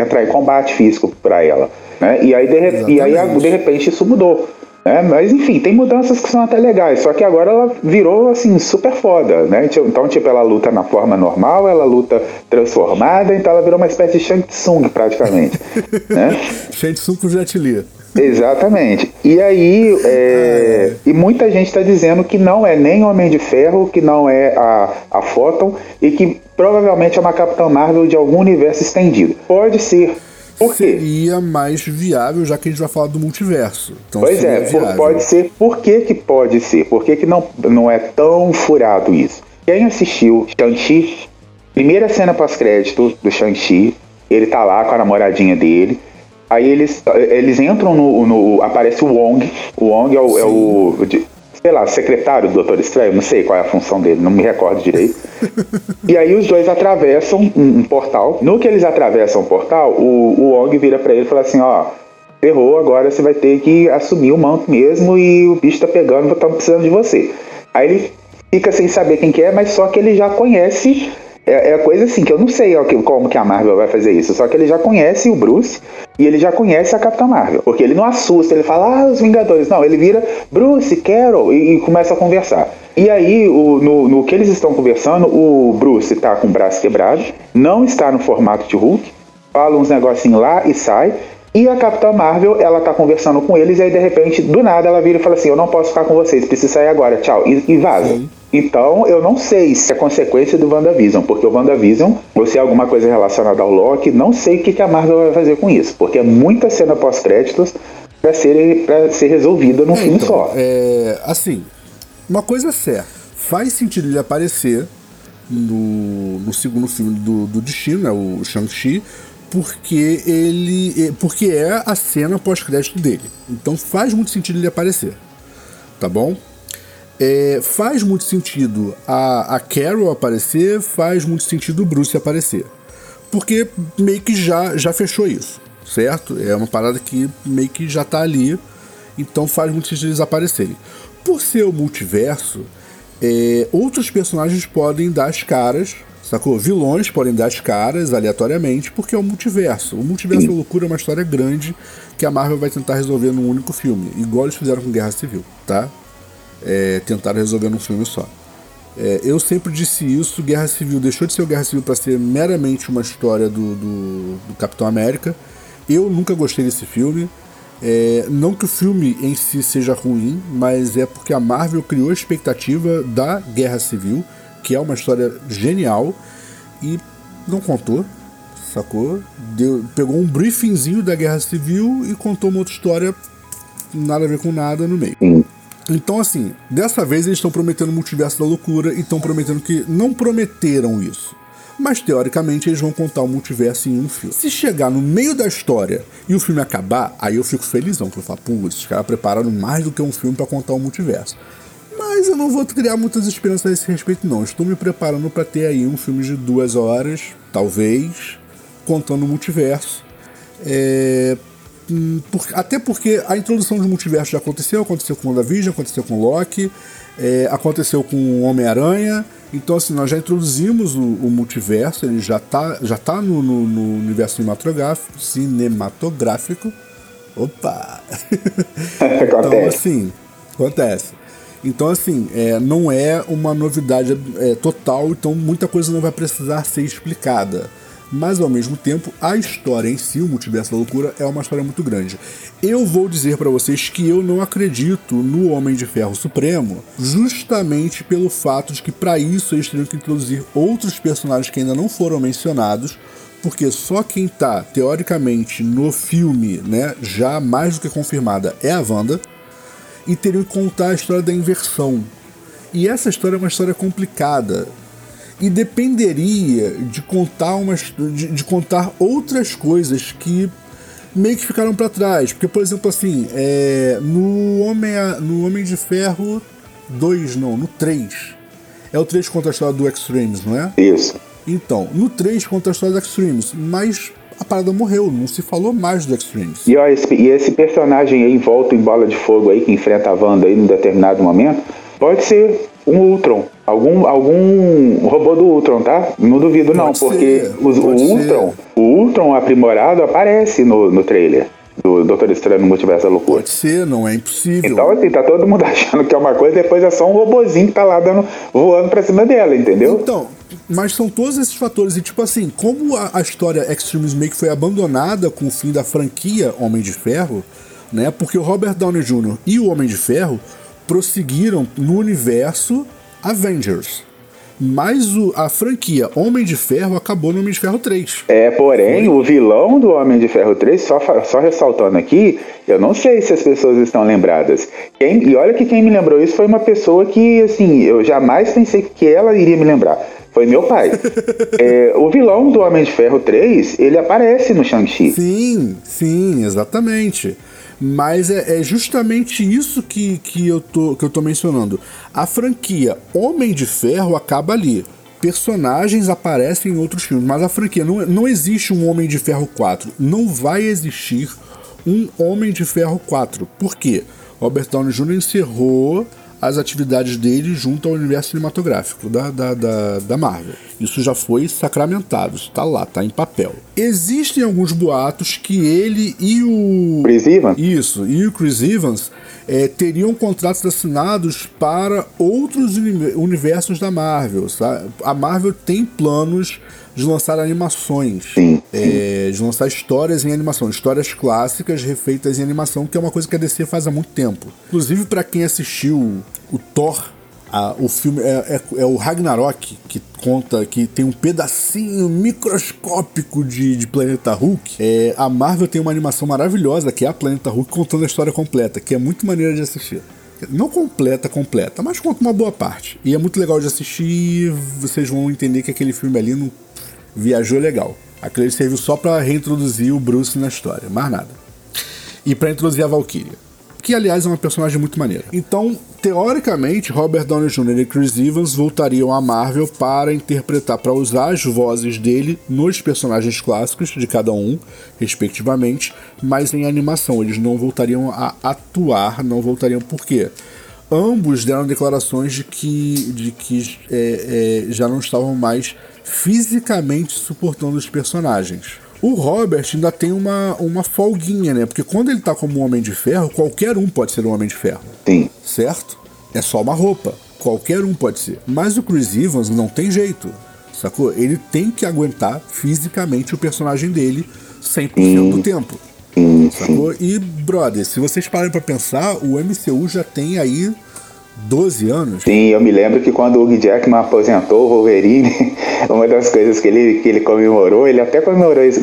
entrar em combate físico para ela. Né? E aí, de, e aí, de repente, isso mudou. Né? Mas enfim, tem mudanças que são até legais, só que agora ela virou assim super foda, né? Então, tipo, ela luta na forma normal, ela luta transformada, então ela virou uma espécie de Shang Tsung praticamente. né? Shang Tsung com Jet Li. Exatamente. E aí, é, e muita gente está dizendo que não é nem Homem de Ferro, que não é a, a Photon e que provavelmente é uma Capitã Marvel de algum universo estendido. Pode ser. Por quê? Seria mais viável, já que a gente vai falar do multiverso. Então pois é, viável. pode ser. Por que, que pode ser? Por que, que não, não é tão furado isso? Quem assistiu Shang-Chi Primeira cena pós-crédito do Shang-Chi, ele tá lá com a namoradinha dele. Aí eles, eles entram no, no Aparece o Wong. O Wong é o, é o sei lá, secretário do Doutor Estranho, não sei qual é a função dele, não me recordo direito. e aí os dois atravessam um, um, portal. No que eles atravessam o portal, o, o Wong vira para ele e fala assim, ó, ferrou, agora você vai ter que assumir o manto mesmo e o bicho tá pegando, estamos precisando de você. Aí ele fica sem saber quem que é, mas só que ele já conhece é, é coisa assim que eu não sei ó, como que a Marvel vai fazer isso. Só que ele já conhece o Bruce e ele já conhece a Capitã Marvel. Porque ele não assusta, ele fala, ah, os Vingadores. Não, ele vira Bruce, Carol e, e começa a conversar. E aí, o, no, no, que eles estão conversando, o Bruce está com o braço quebrado, não está no formato de Hulk, fala uns negocinhos lá e sai. E a Capitã Marvel, ela tá conversando com eles, e aí de repente, do nada, ela vira e fala assim: Eu não posso ficar com vocês, preciso sair agora, tchau. E, e vaza. Sim. Então, eu não sei se é consequência do WandaVision, porque o WandaVision, ou se é alguma coisa relacionada ao Loki, não sei o que a Marvel vai fazer com isso, porque é muita cena pós-créditos para ser, pra ser resolvida num é, filme então, só. É, assim, uma coisa é certa, faz sentido ele aparecer no, no segundo filme do, do Destino, né, o Shang-Chi, porque ele. porque é a cena pós-crédito dele. Então faz muito sentido ele aparecer. Tá bom? É, faz muito sentido a, a Carol aparecer, faz muito sentido o Bruce aparecer. Porque meio que já, já fechou isso, certo? É uma parada que meio que já tá ali, então faz muito sentido eles aparecerem. Por ser o multiverso, é, outros personagens podem dar as caras, sacou? Vilões podem dar as caras aleatoriamente, porque é o multiverso. O multiverso da loucura é uma história grande que a Marvel vai tentar resolver num único filme, igual eles fizeram com Guerra Civil, tá? É, tentaram resolver num filme só. É, eu sempre disse isso, Guerra Civil deixou de ser Guerra Civil para ser meramente uma história do, do, do, Capitão América. Eu nunca gostei desse filme. É, não que o filme em si seja ruim, mas é porque a Marvel criou a expectativa da Guerra Civil, que é uma história genial, e não contou, sacou? Deu, pegou um briefingzinho da Guerra Civil e contou uma outra história, nada a ver com nada no meio. Então, assim, dessa vez eles estão prometendo o multiverso da loucura e estão prometendo que não prometeram isso. Mas teoricamente eles vão contar o multiverso em um filme. Se chegar no meio da história e o filme acabar, aí eu fico felizão, porque eu falo, putz, esses caras prepararam mais do que um filme para contar o multiverso. Mas eu não vou criar muitas esperanças a esse respeito, não. Estou me preparando para ter aí um filme de duas horas, talvez, contando o multiverso. É, até porque a introdução de multiverso já aconteceu, aconteceu com WandaVision, aconteceu com Loki, é, aconteceu com Homem-Aranha. Então, assim, nós já introduzimos o, o multiverso, ele já está já tá no, no, no, universo cinematográfico. cinematográfico. Opa! então, assim, acontece. Então, assim, é, não é uma novidade é, total, então muita coisa não vai precisar ser explicada mas ao mesmo tempo a história em si, o Multiverso da Loucura, é uma história muito grande. Eu vou dizer para vocês que eu não acredito no Homem de Ferro Supremo, justamente pelo fato de que para isso eles teriam que introduzir outros personagens que ainda não foram mencionados, porque só quem tá teoricamente no filme, né, já mais do que confirmada é a Wanda, e teriam que contar a história da inversão. E essa história é uma história complicada e dependeria de contar umas de, de contar outras coisas que meio que ficaram para trás. Porque, por exemplo, assim, é, no, Homem, no Homem de Ferro 2, não, no 3. É o 3 conta a história do Extremes, não é? Isso. Então, no 3 conta a história do Extremes, mas a parada morreu, não se falou mais do Extremes. E, ó, esse, e esse personagem aí envolto em bola de fogo aí, que enfrenta a Wanda aí num determinado momento, pode ser um Ultron. Algum, algum robô do Ultron, tá? Não duvido não, pode porque ser, os, o Ultron, ser. o Ultron aprimorado aparece no, no trailer do Doutor Estranho no Multiverso da Loucura. Pode ser, não é impossível. Então, assim, tá todo mundo achando que é uma coisa, depois é só um robozinho que tá lá dando, voando pra cima dela, entendeu? Então, mas são todos esses fatores. E, tipo assim, como a, a história Extremes Make foi abandonada com o fim da franquia Homem de Ferro, né? Porque o Robert Downey Jr. e o Homem de Ferro prosseguiram no universo Avengers. Mas o, a franquia Homem de Ferro acabou no Homem de Ferro 3. É, porém, Foi. o vilão do Homem de Ferro 3, só, só ressaltando aqui, eu não sei se as pessoas estão lembradas. Quem, e olha que quem me lembrou isso foi uma pessoa que, assim, eu jamais pensei que ela iria me lembrar. Foi meu pai. é, o vilão do Homem de Ferro 3, ele aparece no Shang-Chi. Sim, sim, exatamente. Mas é, é, justamente isso que, que, eu tô, que eu tô mencionando. A franquia Homem de Ferro acaba ali. Personagens aparecem em outros filmes, mas a franquia não, não existe um Homem de Ferro 4. Não vai existir um Homem de Ferro 4. Por quê? Robert Downey Jr. encerrou as atividades dele junto ao universo cinematográfico da, da, da, da Marvel. Isso já foi sacramentado, está lá, está em papel. Existem alguns boatos que ele e o. Chris Evans? Isso, e o Chris Evans é, teriam contratos assinados para outros universos da Marvel. Sabe? A Marvel tem planos de lançar animações, sim, é, de lançar histórias em animação, histórias clássicas refeitas em animação, que é uma coisa que a DC faz há muito tempo. Inclusive, para quem assistiu o Thor, o filme é, é, é, o Ragnarok, que conta que tem um pedacinho microscópico de, de Planeta Hulk. É, a Marvel tem uma animação maravilhosa, que é a Planeta Hulk, contando a história completa, que é muito maneira de assistir. Não completa, completa, mas conta uma boa parte. E é muito legal de assistir. Vocês vão entender que aquele filme ali não viajou legal. Aquele serviu só para reintroduzir o Bruce na história, mais nada. E para introduzir a Valkyria, que aliás é uma personagem muito maneira. Então, teoricamente, Robert Downey Jr. e Chris Evans voltariam à Marvel para interpretar, para usar as vozes dele nos personagens clássicos de cada um, respectivamente, mas em animação. Eles não voltariam a atuar, não voltariam por quê? Ambos deram declarações de que, de que é, é, já não estavam mais fisicamente suportando os personagens. O Robert ainda tem uma, uma folguinha, né? Porque quando ele tá como um Homem de Ferro, qualquer um pode ser um Homem de Ferro. Sim. Certo? É só uma roupa. Qualquer um pode ser. Mas o Chris Evans não tem jeito. Sacou? Ele tem que aguentar fisicamente o personagem dele 100% sim. do tempo. Sim, sacou? E, brother, se vocês pararem pra pensar, o MCU já tem aí 12 anos? Sim, eu me lembro que quando o Hugh Jackman aposentou o Wolverine, uma das coisas que ele, que ele comemorou, ele até comemorou isso,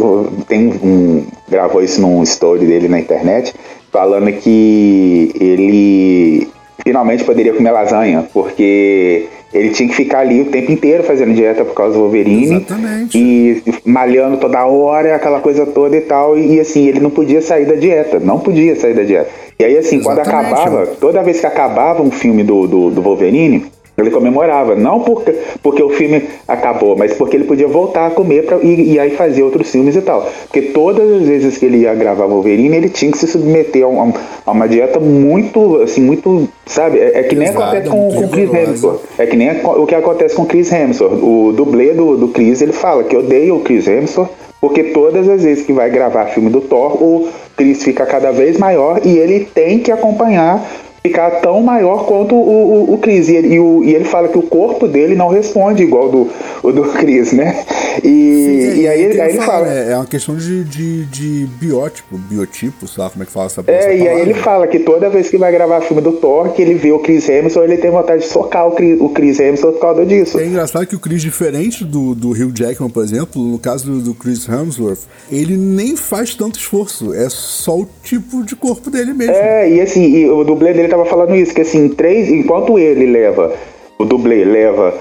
tem um, gravou isso num story dele na internet, falando que ele finalmente poderia comer lasanha, porque ele tinha que ficar ali o tempo inteiro fazendo dieta por causa do Wolverine. Exatamente. E malhando toda hora, aquela coisa toda e tal. E assim, ele não podia sair da dieta. Não podia sair da dieta. E aí, assim, Exatamente. quando acabava, toda vez que acabava um filme do, do, do Wolverine, ele comemorava, não porque, porque o filme acabou, mas porque ele podia voltar a comer pra, e, e, aí fazer outros filmes e tal. Porque todas as vezes que ele ia gravar Wolverine, ele tinha que se submeter a, um, a uma dieta muito, assim, muito, sabe? É, é que nem Exato, acontece com, com Chris Hemsworth. É que nem o que acontece com Chris Hemsworth. O dublê do, do Chris, ele fala que odeia o Chris Hemsworth, porque todas as vezes que vai gravar filme do Thor, o Chris fica cada vez maior e ele tem que acompanhar ficar tão maior quanto o, o, o Chris. E, e, o, e, ele fala que o corpo dele não responde igual do, o do Chris, né? E, Sim, e aí, aí ele fala. É, é uma questão de, de, de biótipo, biotipo, sei lá como é que fala essa É, essa e aí ele fala que toda vez que vai gravar filme do Thor, que ele vê o Chris Hemsworth, ele tem vontade de socar o Chris, o Chris Hemsworth por causa disso. É engraçado que o Chris, diferente do, do Hugh Jackman, por exemplo, no caso do, do Chris Hemsworth, ele nem faz tanto esforço, é só o tipo de corpo dele mesmo. É, e assim, e o dublê dele tava falando isso, que assim, três, enquanto ele leva, o dublê leva,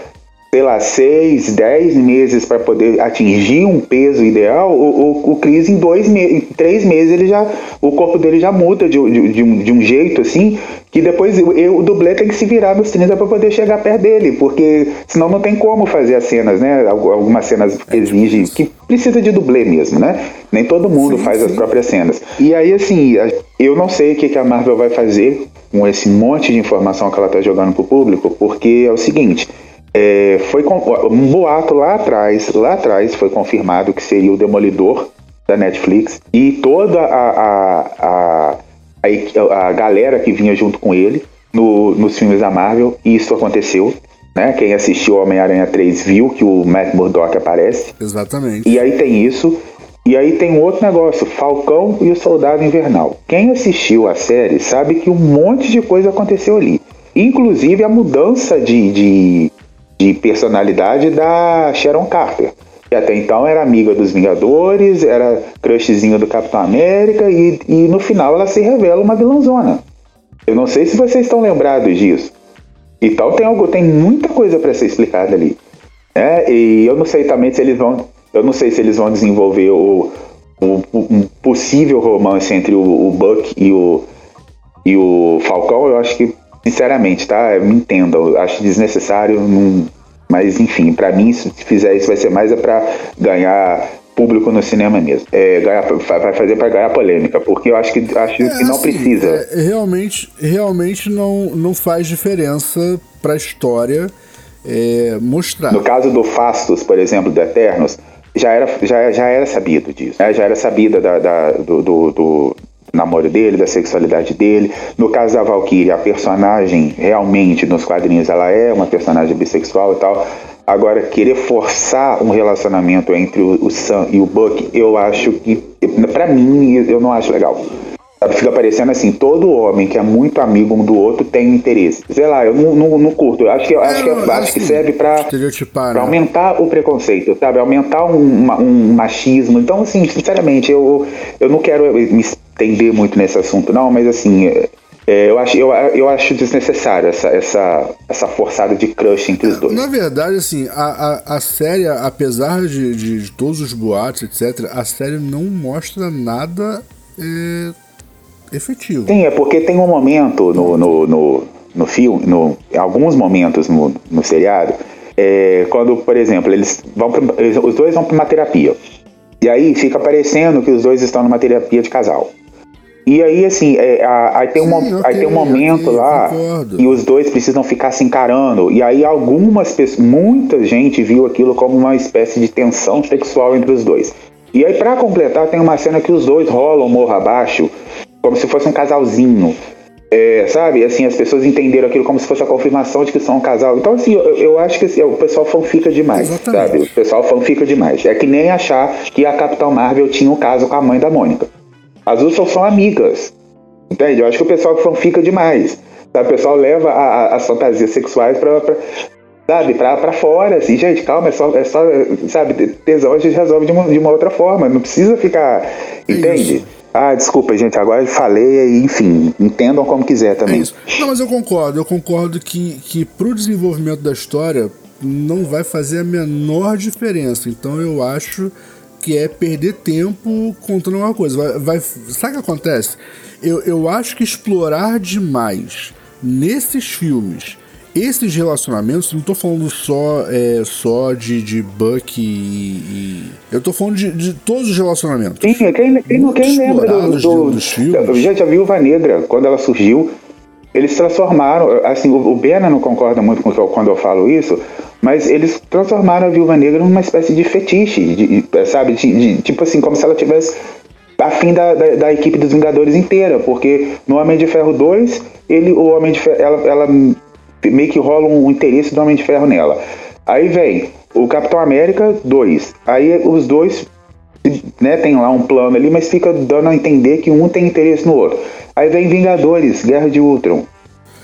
sei lá, seis, dez meses para poder atingir um peso ideal, o, o, o Chris em dois meses, em três meses ele já, o corpo dele já muda de, de, de, um, de um jeito assim, que depois eu, o dublê tem que se virar nos 30 para poder chegar perto dele, porque senão não tem como fazer as cenas, né? Algumas cenas é exigem, que precisa de dublê mesmo, né? Nem todo mundo sim, faz sim. as próprias cenas. E aí, assim, eu não sei o que a Marvel vai fazer com esse monte de informação que ela está jogando pro público, porque é o seguinte. É, foi um boato lá atrás, lá atrás foi confirmado que seria o Demolidor da Netflix e toda a, a, a, a, a galera que vinha junto com ele no, nos filmes da Marvel, e isso aconteceu. Né? Quem assistiu Homem-Aranha 3 viu que o Matt Murdock aparece. Exatamente. E aí tem isso. E aí tem outro negócio, Falcão e o Soldado Invernal. Quem assistiu a série sabe que um monte de coisa aconteceu ali. Inclusive a mudança de, de, de personalidade da Sharon Carter. Que até então era amiga dos Vingadores, era crushzinho do Capitão América e, e no final ela se revela uma vilãzona. Eu não sei se vocês estão lembrados disso. Então tem algo, tem muita coisa para ser explicada ali. Né? E eu não sei também se eles vão, eu não sei se eles vão desenvolver o, o um possível romance entre o, o, Buck e o e o Falcão. Eu acho que, sinceramente, tá, me entenda, eu acho desnecessário. Não, mas enfim, para mim, se fizer isso, vai ser mais é para ganhar público no cinema mesmo. É, ganhar, vai fazer para ganhar polêmica, porque eu acho que, acho é, que não assim, precisa. É, realmente, realmente não, não faz diferença para a história é, mostrar. No caso do Fastos, por exemplo, do Eternos, já era, já, já era sabido disso. Né? Já era sabida da, da do, do, do namoro dele, da sexualidade dele. No caso da Valkyrie, a personagem realmente nos quadrinhos ela é uma personagem bissexual e tal. Agora, querer forçar um relacionamento entre o, o Sam e o Buck, eu acho que, para mim, eu não acho legal. Fica parecendo assim, todo homem que é muito amigo um do outro tem interesse. Sei lá, eu não, não, não curto. Eu acho que, acho, que, acho assim, que serve pra, pra né? aumentar o preconceito, sabe? Aumentar um, um machismo. Então, assim, sinceramente, eu, eu não quero me estender muito nesse assunto, não, mas assim, é, eu, acho, eu, eu acho desnecessário essa, essa, essa forçada de crush entre os dois. Na verdade, assim, a, a, a série, apesar de, de, de, todos os boatos, etc., a série não mostra nada é, efetivo. Sim, é porque tem um momento no, no, no, no filme, no, alguns momentos no, no seriado, é, quando, por exemplo, eles vão pra, os dois vão para uma terapia. E aí fica parecendo que os dois estão numa terapia de casal. E aí, assim, é, a, aí, tem Sim, okay, aí tem um momento okay, lá e os dois precisam ficar se encarando. E aí algumas pessoas, muita gente viu aquilo como uma espécie de tensão sexual entre os dois. E aí, para completar, tem uma cena que os dois rolam morro abaixo, como se fosse um casalzinho. É, sabe? Assim, as pessoas entenderam aquilo como se fosse a confirmação de que são um casal. Então, assim, eu, eu acho que assim, o pessoal fanfica demais, Exatamente. sabe? O pessoal fanfica demais. É que nem achar que a Capitão Marvel tinha um caso com a mãe da Mônica. As duas só são amigas. Entende? Eu acho que o pessoal fanfica demais. Sabe? O pessoal leva a, a, as fantasias sexuais pra, pra sabe, pra, pra fora, assim, gente, calma, é só, é só sabe, tesão a gente resolve de uma, de uma outra forma, não precisa ficar, é entende? Isso. Ah, desculpa, gente, agora falei, enfim, entendam como quiser também. É. Não, mas eu concordo, eu concordo que, que pro desenvolvimento da história não vai fazer a menor diferença, então eu acho que é perder tempo contando uma coisa. Vai, vai, sabe o que acontece? Eu, eu acho que explorar demais nesses filmes esses relacionamentos, não tô falando só, é, só de, de Buck e, e, Eu tô falando de, de todos os relacionamentos. Sim, quem, quem, quem lembra do, do, dos filmes. Gente, a Viúva Negra, quando ela surgiu, eles transformaram. Assim, o, o Bena não concorda muito com quando eu falo isso, mas eles transformaram a Viúva Negra numa espécie de fetiche, de, sabe? De, de, tipo assim, como se ela tivesse afim da, da, da, equipe dos Vingadores inteira, porque no Homem de Ferro 2, ele, o Homem de Ferro, ela, ela meio que rola um interesse do Homem de Ferro nela. Aí vem o Capitão América 2. Aí os dois, né, tem lá um plano ali, mas fica dando a entender que um tem interesse no outro. Aí vem Vingadores, Guerra de Ultron.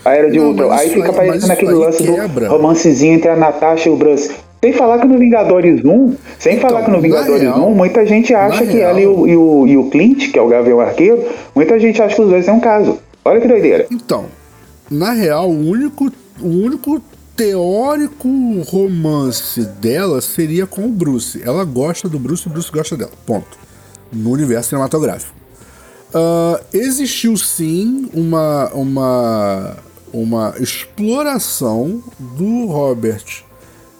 A Era de não, Ultron. Aí fica aparecendo aquele lance quebra. do romancezinho entre a Natasha e o Bruce. Sem falar que no Vingadores 1, sem então, falar que no Vingadores real, 1, muita gente acha que real. ela e o, e, o, e o Clint, que é o Gavião Arqueiro, muita gente acha que os dois têm um caso. Olha que doideira. Então, na real, o único, o único teórico romance dela seria com o Bruce. Ela gosta do Bruce e o Bruce gosta dela. Ponto. No universo cinematográfico. Uh, existiu sim uma, uma uma exploração do Robert.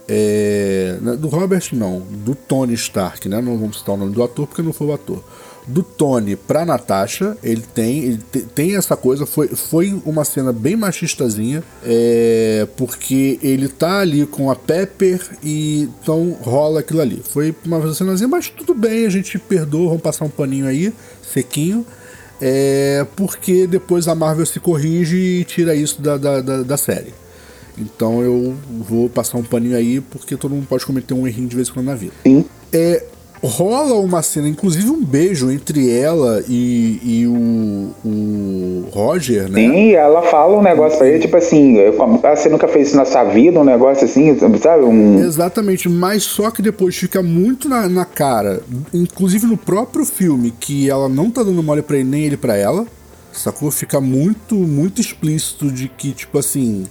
É, né, do Robert não, do Tony Stark, né? Não vamos citar o nome do ator porque não foi o ator. Do Tony pra Natasha, ele tem, ele tem essa coisa, foi, foi uma cena bem machistazinha, é, porque ele tá ali com a Pepper e então rola aquilo ali. Foi uma cenazinha, mas tudo bem, a gente perdoa, vamos passar um paninho aí, sequinho é porque depois a Marvel se corrige e tira isso da, da, da, da, série. Então eu vou passar um paninho aí, porque todo mundo pode cometer um errinho de vez em quando na vida. Sim. É, rola uma cena, inclusive um beijo entre ela e, e o, o Roger, né? Sim, ela fala um negócio pra ele, tipo assim, ah, você nunca fez isso na sua vida, um negócio assim, sabe? Um... Exatamente, mas só que depois fica muito na, na cara, inclusive no próprio filme, que ela não tá dando mole pra ele, nem ele pra ela, sacou? Fica muito, muito explícito de que, tipo assim.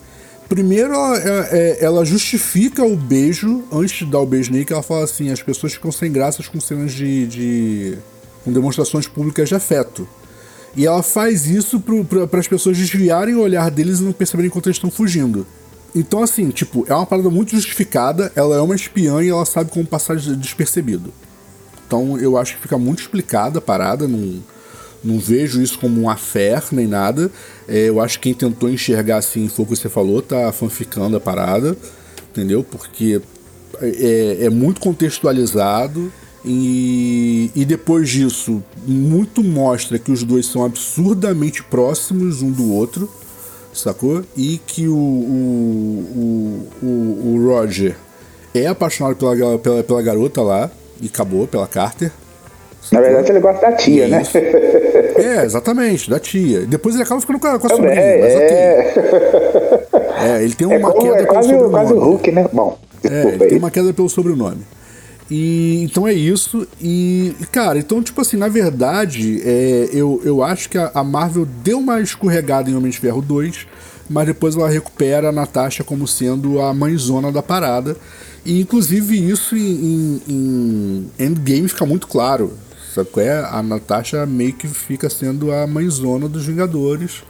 Primeiro, ela, é, ela justifica o beijo antes de dar o beijo nele, que ela fala assim: as pessoas ficam sem graças com cenas de, de com demonstrações públicas de afeto. E ela faz isso para as pessoas desviarem o olhar deles e não perceberem enquanto eles estão fugindo. Então, assim, tipo, é uma parada muito justificada, ela é uma espiã e ela sabe como passar despercebido. Então, eu acho que fica muito explicada a parada, não, não vejo isso como um affair nem nada. É, eu acho que quem tentou enxergar assim foi o que você falou, tá fanficando a parada, entendeu? Porque é, é muito contextualizado. E, e depois disso, muito mostra que os dois são absurdamente próximos um do outro, sacou? E que o, o, o, o Roger é apaixonado pela, pela, pela garota lá, e acabou, pela Carter. Na verdade, ele gosta da tia, né? É, exatamente, da tia. Depois ele acaba ficando com a, com a sobrinha, é, mas ok. É... é, ele tem uma é como, queda é quase, pelo sobrenome. quase o Hulk, né? Bom, é, ele tem uma queda pelo sobrenome. E então é isso. E, cara, então, tipo assim, na verdade, é, eu, eu acho que a, a, Marvel deu uma escorregada em Homem de Ferro 2, mas depois ela recupera a Natasha como sendo a mãezona da parada. E inclusive isso em, em, em Endgame fica muito claro. Sabe qual é? A Natasha meio que fica sendo a mãezona dos Vingadores.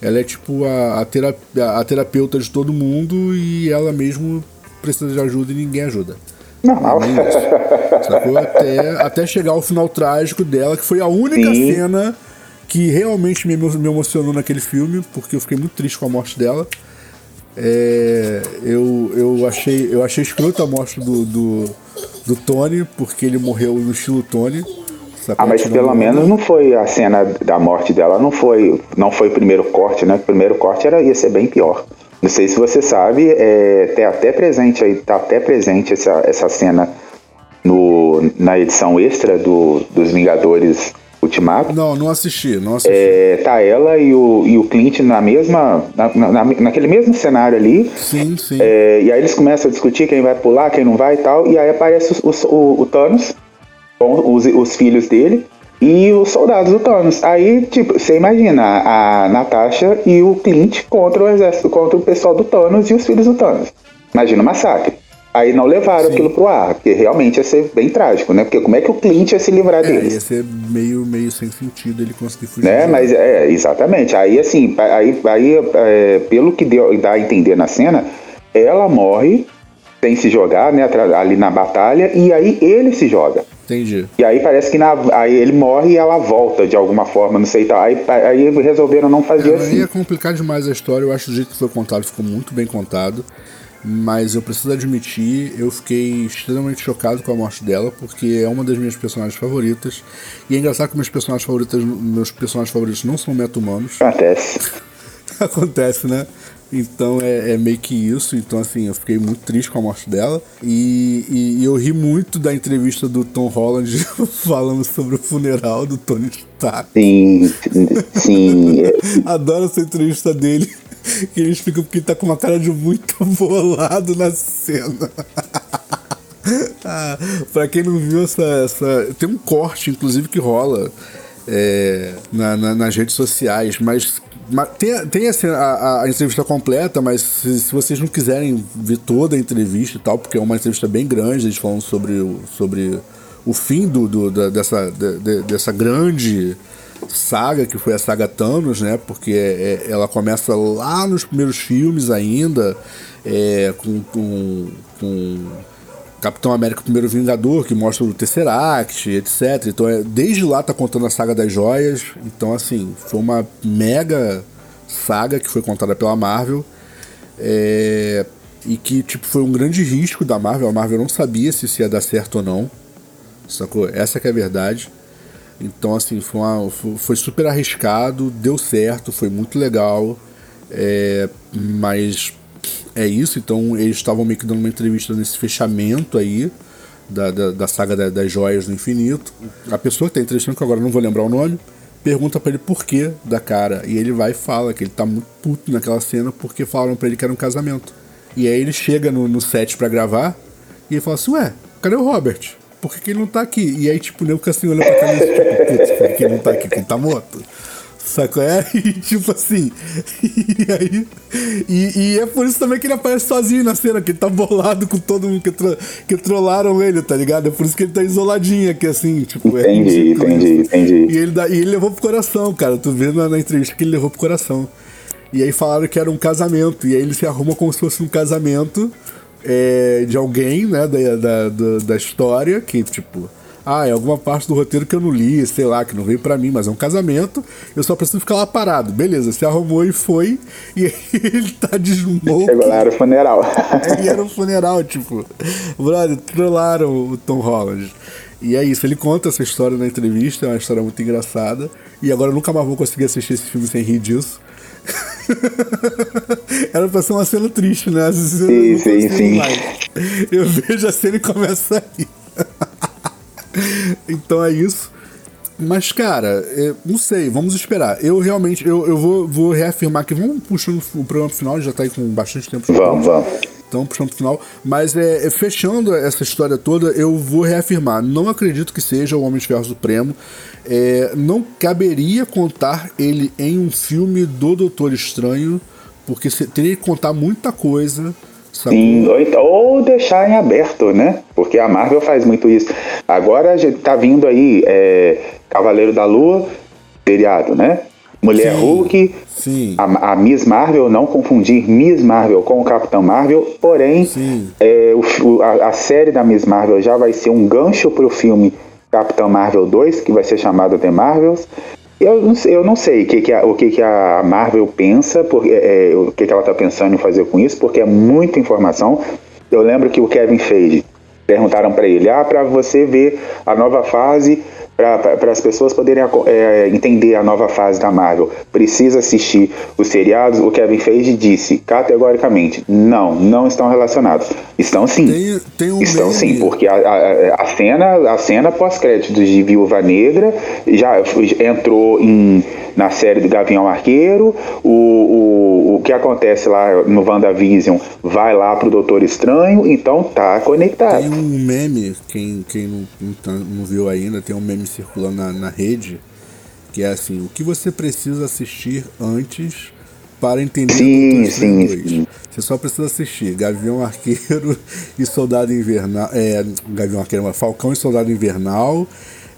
Ela é tipo a, a, terapia, a terapeuta de todo mundo e ela mesmo precisa de ajuda e ninguém ajuda. Normal. Sacou? Até, até chegar ao final trágico dela, que foi a única Sim. cena que realmente me, me emocionou naquele filme, porque eu fiquei muito triste com a morte dela. É, eu, eu achei eu achei escroto a morte do, do, do, Tony, porque ele morreu no estilo Tony. Ah, mas pelo menos não foi a cena da morte dela, não foi não foi o primeiro corte, né? O primeiro corte era, ia ser bem pior. Não sei se você sabe, é, tem até presente aí, tá até presente essa, essa cena no, na edição extra do, dos Vingadores Ultimato. Não, não assisti, não assisti. É, tá ela e o, e o Clint na mesma. Na, na, naquele mesmo cenário ali. Sim, sim. É, e aí eles começam a discutir quem vai pular, quem não vai e tal. E aí aparece o, o, o Thanos os, os filhos dele e os soldados do Thanos. Aí, tipo, você imagina a Natasha e o Clint contra o exército, contra o pessoal do Thanos e os filhos do Thanos. Imagina o massacre. Aí não levaram Sim. aquilo pro ar, porque realmente ia ser bem trágico, né? Porque como é que o Clint ia se livrar é, deles? Ia ser meio, meio sem sentido ele conseguir fugir. Né? Mas é, exatamente. Aí assim, aí, aí é, pelo que deu, dá a entender na cena, ela morre sem se jogar, né? Ali na batalha, e aí ele se joga. Entendi. E aí parece que na, aí ele morre e ela volta de alguma forma, não sei tal. Aí, aí resolveram não fazer é, assim. Aí é complicar demais a história, eu acho que o jeito que foi contado ficou muito bem contado. Mas eu preciso admitir, eu fiquei extremamente chocado com a morte dela, porque é uma das minhas personagens favoritas. E é engraçado que meus personagens favoritos, meus personagens favoritos não são meta-humanos. Acontece. Acontece, né? Então é, é, meio que isso. Então, assim, eu fiquei muito triste com a morte dela. E, e, e, eu ri muito da entrevista do Tom Holland falando sobre o funeral do Tony Stark. Sim, sim. Adoro essa entrevista dele. Que ele explica porque tá com uma cara de muito bolado na cena. ah, pra quem não viu essa, essa. Tem um corte, inclusive, que rola. É, na, na, nas redes sociais, mas tem, tem assim, a, a, entrevista completa, mas se, se, vocês não quiserem ver toda a entrevista e tal, porque é uma entrevista bem grande, eles falam sobre o, sobre o fim do, do da, dessa, de, dessa grande saga que foi a saga Thanos, né? Porque é, é, ela começa lá nos primeiros filmes ainda, é, com, com, com Capitão América Primeiro Vingador, que mostra o Tesseract, etc. Então, é, desde lá tá contando a saga das joias. Então, assim, foi uma mega saga que foi contada pela Marvel. É, e que, tipo, foi um grande risco da Marvel. A Marvel não sabia se isso ia dar certo ou não. Sacou? Essa que é a verdade. Então, assim, foi, uma, foi super arriscado, deu certo, foi muito legal. É, mas é isso, então eles estavam meio que dando uma entrevista nesse fechamento aí da, da, da saga da, das joias do infinito. A pessoa que está entrevistando, que agora não vou lembrar o nome, pergunta para ele por que da cara. E ele vai e fala que ele tá muito puto naquela cena porque falaram para ele que era um casamento. E aí ele chega no, no set para gravar e ele fala assim: Ué, cadê o Robert? Por que, que, ele não tá aqui? E aí, tipo, o nego assim olhando pra cara tipo, putz, por que ele não tá aqui? Ele tá morto. Saco é? E tipo assim. E aí. E, e, é por isso também que ele aparece sozinho na cena, que ele tá bolado com todo mundo que, tro, que trollaram ele, tá ligado? É por isso que ele tá isoladinho aqui, assim, tipo. É entendi, é entendi, entendi. E ele, dá, e ele levou pro coração, cara. Tu vê na, na entrevista que ele levou pro coração. E aí falaram que era um casamento. E aí ele se arruma como se fosse um casamento é, de alguém, né, da, da, da, da história, que, tipo ah, é alguma parte do roteiro que eu não li, sei lá, que não veio para mim, mas é um casamento, eu só preciso ficar lá parado. Beleza, se arrumou e foi, e aí ele tá de smoke. Chegou lá, era o funeral. e era o funeral, tipo, brother, trollaram o Tom Holland. E é isso, ele conta essa história na entrevista, é uma história muito engraçada. E agora eu nunca mais vou conseguir assistir esse filme sem rir disso. Era pra ser uma cena triste, né? Sim, sim, sim. Mais. Eu vejo a cena e começa a rir. então é isso. Mas, cara, é, não sei, vamos esperar. Eu realmente, eu, eu vou, vou reafirmar que vamos puxando o programa final, já tá aí com bastante tempo. Vamos, vamos. Então, puxando pro final. Mas, é, é, fechando essa história toda, eu vou reafirmar. Não acredito que seja o Homem de Ferro Supremo. É, não caberia contar ele em um filme do Doutor Estranho, porque teria que contar muita coisa Sim, ou, então, ou, deixar em aberto, né? Porque a Marvel faz muito isso. Agora tá vindo aí é, Cavaleiro da Lua, seriado, né? Mulher sim, Hulk, sim. A, a, Miss Marvel, não confundir Miss Marvel com o Capitão Marvel, porém é, o, a, a, série da Miss Marvel já vai ser um gancho para o filme Capitão Marvel 2, que vai ser chamado The Marvels. Eu não sei, eu não sei o, que, que, a, o que, que a Marvel pensa, porque, é, o que, que ela está pensando em fazer com isso, porque é muita informação. Eu lembro que o Kevin Feige perguntaram para ele: ah, para você ver a nova fase para as pessoas poderem é, entender a nova fase da Marvel, precisa assistir os seriados. O Kevin Feige disse categoricamente: não, não estão relacionados. Estão sim. Tem, tem um estão sim, porque a, a, a cena, a cena pós-créditos de Viúva Negra já entrou em, na série do Gavião Arqueiro. O, o, o que acontece lá no WandaVision vai lá pro Doutor Estranho, então tá conectado. Tem um meme, quem, quem não, não, tá, não viu ainda, tem um meme circulando na, na rede, que é assim, o que você precisa assistir antes para entender sim, sim, sim, Você só precisa assistir Gavião Arqueiro e Soldado Invernal. É, Gavião Arqueiro, Falcão e Soldado Invernal.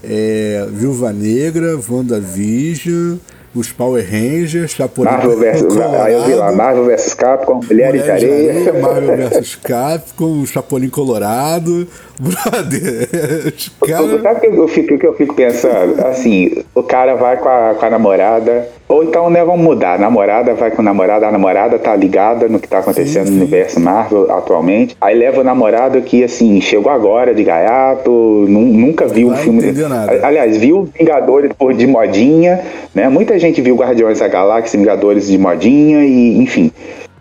É, Viúva Negra, WandaVision, os Power Rangers, Chapolin Marvel vs. Aí eu vi lá, Marvel vs Capcom, Mulheres, Mulheres de Areia. Areia Marvel vs Capcom, Chapolin Colorado. Brother, os caras. Sabe o que eu fico, que eu fico pensando? Assim, o cara vai com a, com a namorada, ou então, né, vamos mudar. A namorada vai com a namorada, a namorada tá ligada no que tá acontecendo sim, sim. no universo Marvel atualmente. Aí leva o namorado que, assim, chegou agora de gaiato, nunca viu o filme. Nada. Aliás, viu Vingadores por de modinha, né? Muita gente viu Guardiões da Galáxia, Vingadores de modinha e, enfim.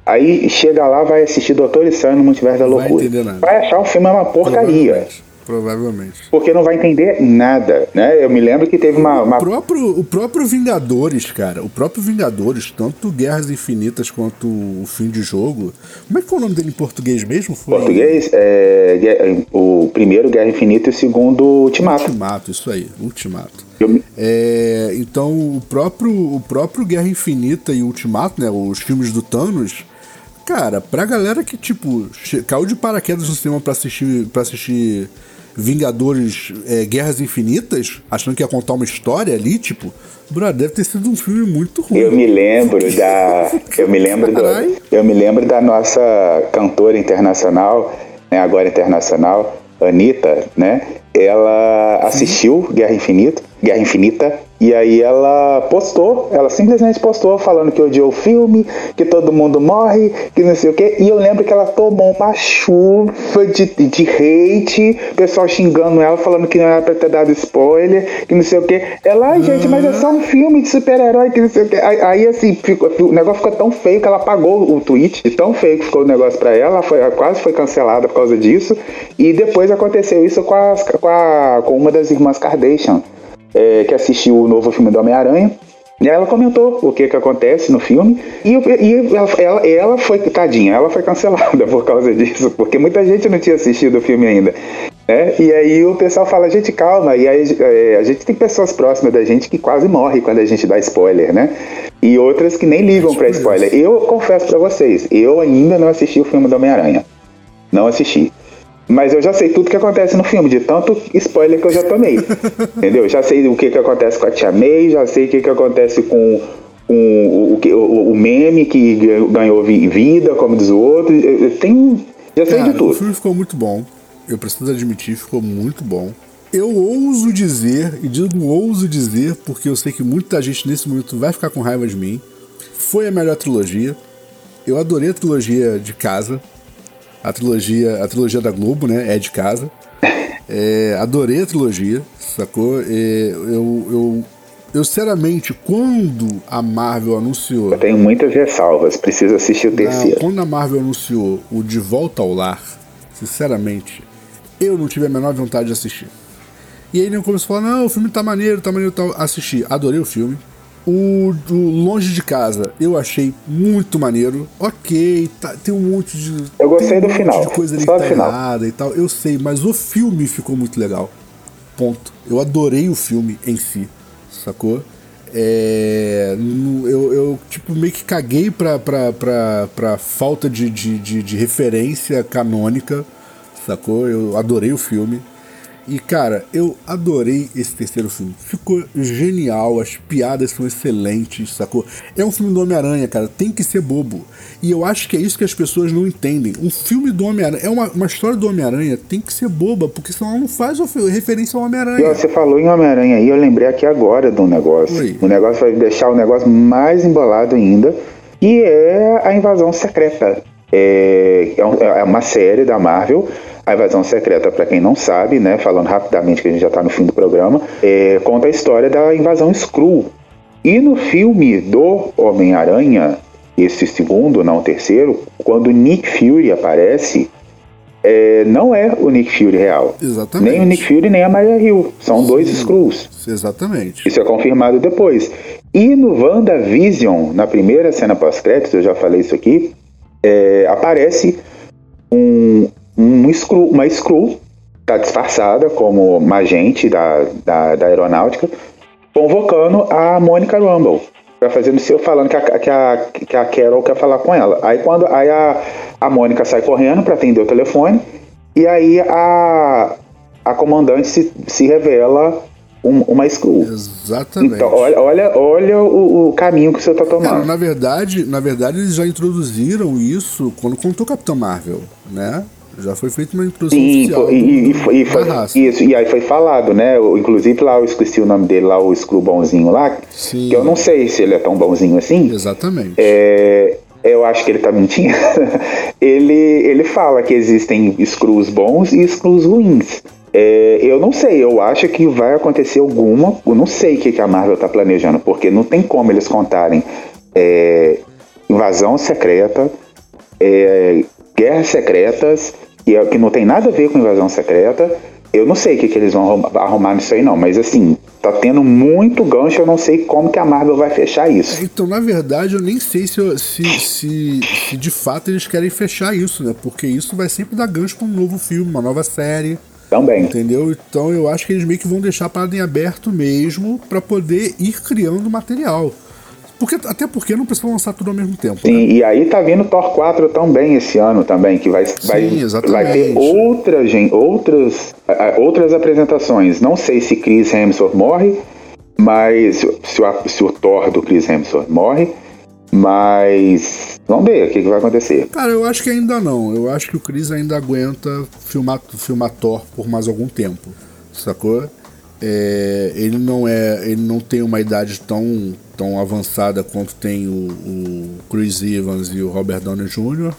Aí chega lá, vai assistir Doutor Estranho no Multiverso da Loucura. Vai, vai achar o filme uma porcaria. Provavelmente. Porque não vai entender nada, né? Eu me lembro que teve uma. uma... O, próprio, o próprio Vingadores, cara. O próprio Vingadores, tanto Guerras Infinitas quanto o fim de jogo. Como é que foi o nome dele em português mesmo? Foi... Português? É, o primeiro Guerra Infinita e o segundo Ultimato. Ultimato, isso aí, Ultimato. É, então, o próprio, o próprio Guerra Infinita e Ultimato, né? Os filmes do Thanos. Cara, pra galera que, tipo, caiu de paraquedas no cinema pra assistir, pra assistir Vingadores é, Guerras Infinitas, achando que ia contar uma história ali, tipo, bro, deve ter sido um filme muito ruim. Eu me lembro da. Eu me lembro do, Eu me lembro da nossa cantora internacional, né, agora internacional, Anitta, né? Ela assistiu Guerra Infinita, Guerra Infinita, e aí ela postou, ela simplesmente postou falando que odiou o filme, que todo mundo morre, que não sei o quê. E eu lembro que ela tomou uma chuva de, de hate, o pessoal xingando ela, falando que não era pra ter dado spoiler, que não sei o quê. Ela, ai gente, mas é só um filme de super-herói, que não sei o quê. Aí, aí assim, ficou, o negócio ficou tão feio que ela apagou o tweet, tão feio que ficou o negócio pra ela, foi, quase foi cancelada por causa disso. E depois aconteceu isso com, as, com, a, com uma das irmãs Kardashian é, que assistiu o novo filme do Homem-Aranha. E ela comentou o que que acontece no filme e, e ela, ela, ela, foi, tadinha, ela foi cancelada por causa disso, porque muita gente não tinha assistido o filme ainda. Né? E aí o pessoal fala, gente, calma, e aí é, a gente tem pessoas próximas da gente que quase morrem quando a gente dá spoiler, né? E outras que nem ligam para spoiler. Eu confesso para vocês, eu ainda não assisti o filme do Homem-Aranha. Não assisti. Mas eu já sei tudo que acontece no filme, de tanto spoiler que eu já tomei. entendeu? Já sei o que, que acontece com a Tia May, já sei o que, que acontece com, com o, o, o, meme que ganhou vida, como diz o outro. Eu tenho. Já sei Cara, de tudo. O filme ficou muito bom. Eu preciso admitir, ficou muito bom. Eu ouso dizer, e digo ouso dizer, porque eu sei que muita gente nesse momento vai ficar com raiva de mim. Foi a melhor trilogia. Eu adorei a trilogia de casa a trilogia, a trilogia da Globo, né? É de casa. É, adorei a trilogia, sacou? É, eu, eu, eu, sinceramente, quando a Marvel anunciou. Eu tenho muitas ressalvas, preciso assistir o terceiro. quando a Marvel anunciou o De Volta ao Lar, sinceramente, eu não tive a menor vontade de assistir. E aí nem começou a falar: não, o filme tá maneiro, tá maneiro, tá. Assisti, adorei o filme. O, o, Longe de Casa eu achei muito maneiro. Ok, tá, tem um monte de. Eu gostei do um final. de coisa ali Só que tá final. errada e tal. Eu sei, mas o filme ficou muito legal. Ponto. Eu adorei o filme em si. Sacou? É, eu, eu, tipo, meio que caguei pra, pra, pra, pra falta de, de, de, de referência canônica. Sacou? Eu adorei o filme. E cara, eu adorei esse terceiro filme. Ficou genial, as piadas são excelentes, sacou? É um filme do Homem-Aranha, cara, tem que ser bobo. E eu acho que é isso que as pessoas não entendem. Um filme do Homem-Aranha, é uma, uma história do Homem-Aranha, tem que ser boba, porque senão não faz referência ao Homem-Aranha. Você falou em Homem-Aranha aí, eu lembrei aqui agora de um negócio. Oi. O negócio vai deixar o negócio mais embolado ainda, e é a invasão secreta. É, é, é uma série da Marvel a Invasão Secreta, para quem não sabe, né, falando rapidamente que a gente já está no fim do programa, é, conta a história da invasão Skrull. E no filme do Homem-Aranha, esse segundo, não o terceiro, quando Nick Fury aparece, é, não é o Nick Fury real. Exatamente. Nem o Nick Fury nem a Maria Hill. São Sim, dois Skrulls. Exatamente. Isso é confirmado depois. E no WandaVision, na primeira cena pós-créditos, eu já falei isso aqui, é, aparece um, um screw, uma Screw, está disfarçada como uma agente da, da, da aeronáutica, convocando a Mônica Rumble para fazer no seu falando que a, que, a, que a Carol quer falar com ela. Aí quando aí a, a Mônica sai correndo para atender o telefone e aí a, a comandante se, se revela um, uma Screw. Exatamente. Então, olha, olha, olha o, o caminho que você está tomando. Cara, na verdade, na verdade, eles já introduziram isso quando contou Capitão Marvel, né? Já foi feita uma introdução Sim, oficial e, e, foi, e foi, isso, e aí foi falado, né? Inclusive lá eu esqueci o nome dele lá, o Screw bonzinho lá. Sim. Que eu não sei se ele é tão bonzinho assim. Exatamente. É, eu acho que ele tá mentindo. ele, ele fala que existem Screws bons e Screws ruins. É, eu não sei, eu acho que vai acontecer alguma. Eu não sei o que, que a Marvel tá planejando, porque não tem como eles contarem é, invasão secreta, é, guerras secretas, que, é, que não tem nada a ver com invasão secreta. Eu não sei o que, que eles vão arrumar nisso aí, não, mas assim, tá tendo muito gancho, eu não sei como que a Marvel vai fechar isso. Então, na verdade, eu nem sei se, se, se, se de fato eles querem fechar isso, né? Porque isso vai sempre dar gancho pra um novo filme, uma nova série. Também. Entendeu? Então eu acho que eles meio que vão deixar a parada em aberto mesmo para poder ir criando material. Porque, até porque não precisa lançar tudo ao mesmo tempo. Sim, né? e aí tá vindo Thor 4 também esse ano também, que vai, Sim, vai, vai ter outra, gente, outras, outras apresentações. Não sei se Chris Hemsworth morre, mas se o, se o Thor do Chris Hemsworth morre, mas vamos ver o que, que, vai acontecer. Cara, eu acho que ainda não. Eu acho que o Chris ainda aguenta filmar, filmar Thor por mais algum tempo. Sacou? É, ele não é, ele não tem uma idade tão, tão avançada quanto tem o, o Chris Evans e o Robert Downey Jr.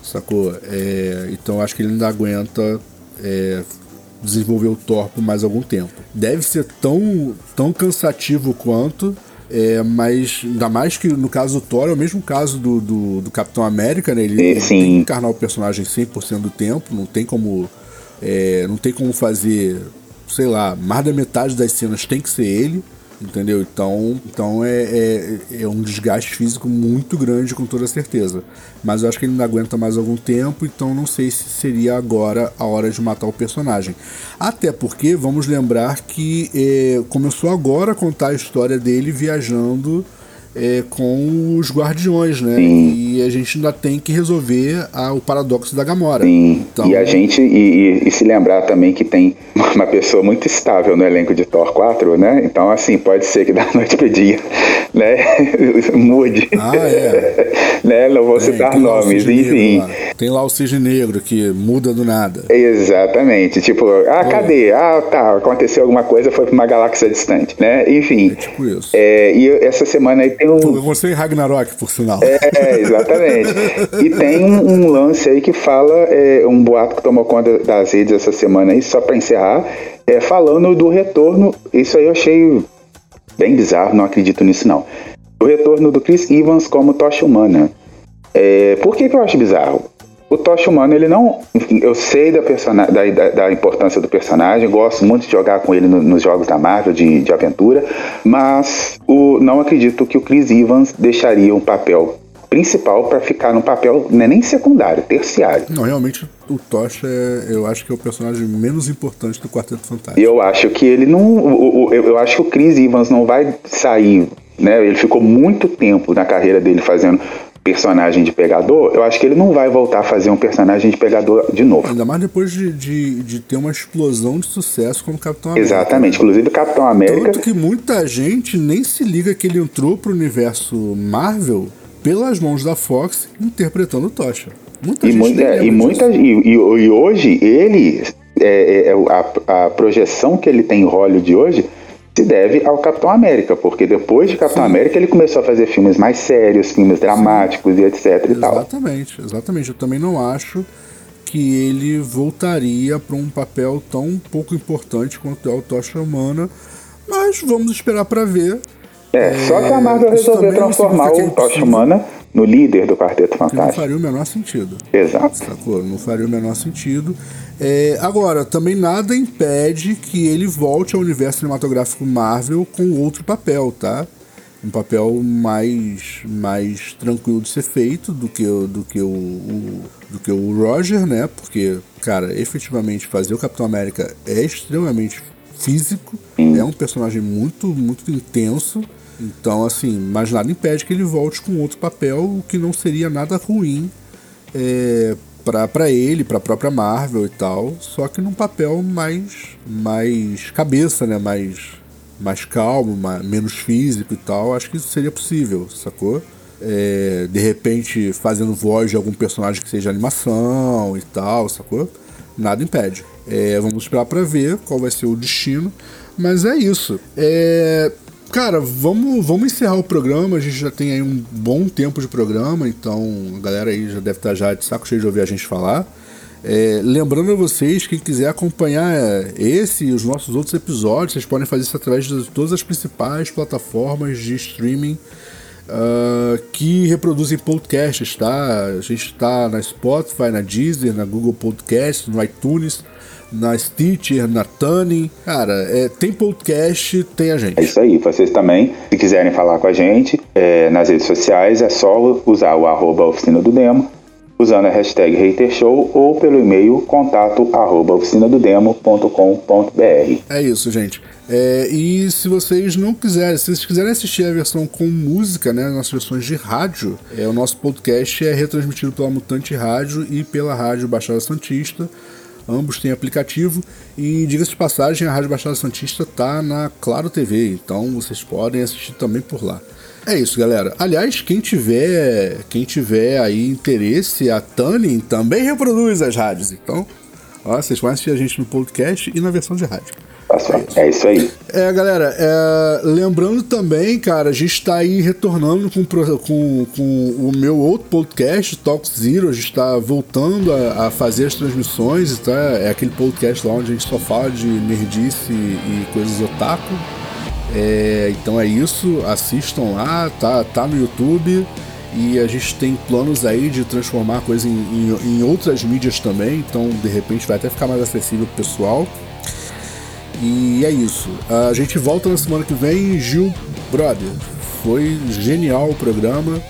Sacou? É, então acho que ele ainda aguenta é, desenvolver o Thor por mais algum tempo. Deve ser tão, tão cansativo quanto, é, mas ainda mais que no caso do Thor é o mesmo caso do, do, do Capitão América, né? Ele, ele, tem que encarnar o personagem 100% do tempo, não tem como, é, não tem como fazer sei lá, mais da metade das cenas tem que ser ele entendeu? Então, então é, é, é, um desgaste físico muito grande, com toda certeza. Mas eu acho que ele ainda aguenta mais algum tempo, então não sei se seria agora a hora de matar o personagem. Até porque, vamos lembrar que é, começou agora a contar a história dele viajando é, com os guardiões, né? Sim. E a gente ainda tem que resolver a, o paradoxo da Gamora. Sim. Então, e a gente, e, e, se lembrar também que tem uma pessoa muito estável no elenco de Thor 4, né? Então, assim, pode ser que da noite pro dia, né? Mude. Ah, é. né? Não vou tem, citar tem nomes, enfim. Tem lá o Cisne Negro que muda do nada. Exatamente. Tipo, ah, é. cadê? Ah, tá, aconteceu alguma coisa, foi pra uma galáxia distante, né? Enfim. É tipo isso. É, e essa semana aí tem um. Você Ragnarok, por sinal. É, exatamente. e tem um, um, lance aí que fala, é, um boato que tomou conta das redes essa semana aí, só pra encerrar, é, falando do retorno. Isso aí eu achei bem bizarro, não acredito nisso não. O retorno do Chris Evans como Tocha Humana. É, por que, que eu acho bizarro? O Tocha Humano, ele não. Eu sei da, da, da, importância do personagem, gosto muito de jogar com ele no, nos jogos da Marvel de, de aventura, mas o, não acredito que o Chris Evans deixaria um papel principal para ficar num papel não é nem secundário, terciário. Não, realmente o Tocha é, eu acho que é o personagem menos importante do Quarteto Fantástico. Eu acho que ele não, o, o, eu acho que o Chris Evans não vai sair, né? Ele ficou muito tempo na carreira dele fazendo personagem de pegador, eu acho que ele não vai voltar a fazer um personagem de pegador de novo. Ainda mais depois de, de, de ter uma explosão de sucesso como Capitão América. Exatamente, inclusive Capitão América. Tanto que muita gente nem se liga que ele entrou pro universo Marvel pelas mãos da Fox interpretando o Tocha. Muita e, gente é, e, muita, e, e, e, hoje ele, é, é, a, a projeção que ele tem em Hollywood hoje se deve ao Capitão América, porque depois de Capitão Sim. América ele começou a fazer filmes mais sérios, filmes dramáticos Sim. e etc e tal. Exatamente, exatamente. Eu também não acho que ele voltaria para um papel tão pouco importante quanto é o Tocha Humana, mas vamos esperar para ver. É, é, só que a Marvel resolveu transformar o Tocha Humana no líder do Quarteto Fantástico. não faria o menor sentido. Exato. Sacou? Não faria o menor sentido. É, agora, também nada impede que ele volte ao universo cinematográfico Marvel com outro papel, tá? Um papel mais, mais tranquilo de ser feito do que, do que, o, o, do que o Roger, né? Porque, cara, efetivamente fazer o Capitão América é extremamente físico, é um personagem muito, muito intenso. Então, assim, mas nada impede que ele volte com outro papel, o que não seria nada ruim é, para ele, para a própria Marvel e tal, só que num papel mais mais cabeça, né, mais mais calmo, mais, menos físico e tal, acho que isso seria possível, sacou? É, de repente fazendo voz de algum personagem que seja animação e tal, sacou? Nada impede. É, vamos esperar para ver qual vai ser o destino, mas é isso. É, Cara, vamos, vamos encerrar o programa. A gente já tem aí um bom tempo de programa, então a galera aí já deve estar já de saco cheio de ouvir a gente falar. É, lembrando a vocês, quem quiser acompanhar esse e os nossos outros episódios, vocês podem fazer isso através de todas as principais plataformas de streaming uh, que reproduzem podcasts, tá? A gente está na Spotify, na Deezer, na Google Podcasts, no iTunes na Stitcher, na Tuning. Cara, é, tem podcast, tem a gente. É isso aí. Vocês também, se quiserem falar com a gente é, nas redes sociais, é só usar o arroba oficina do demo, usando a hashtag HaterShow ou pelo e-mail contato arroba oficinadodemo.com.br. É isso, gente. É, e se vocês não quiserem, se vocês quiserem assistir a versão com música, né, nossas versões de rádio, é, o nosso podcast é retransmitido pela Mutante Rádio e pela Rádio Baixada Santista. Ambos têm aplicativo e, diga-se de passagem, a Rádio Baixada Santista tá na Claro TV, então vocês podem assistir também por lá. É isso, galera. Aliás, quem tiver, quem tiver aí interesse, a Tuning também reproduz as rádios. Então, ó, vocês podem assistir a gente no podcast e na versão de rádio. É, é isso aí. É, galera, é, lembrando também, cara, a gente está aí retornando com, com, com o meu outro podcast, Talk Zero. A gente está voltando a, a, fazer as transmissões. Tá? É aquele podcast lá onde a gente só fala de nerdice e, e coisas otaku. É, então é isso, assistam lá, tá, tá no YouTube. E a gente tem planos aí de transformar a coisa em, em, em outras mídias também. Então, de repente, vai até ficar mais acessível pro pessoal. E é isso. A gente volta na semana que vem. Gil, brother, foi genial o programa.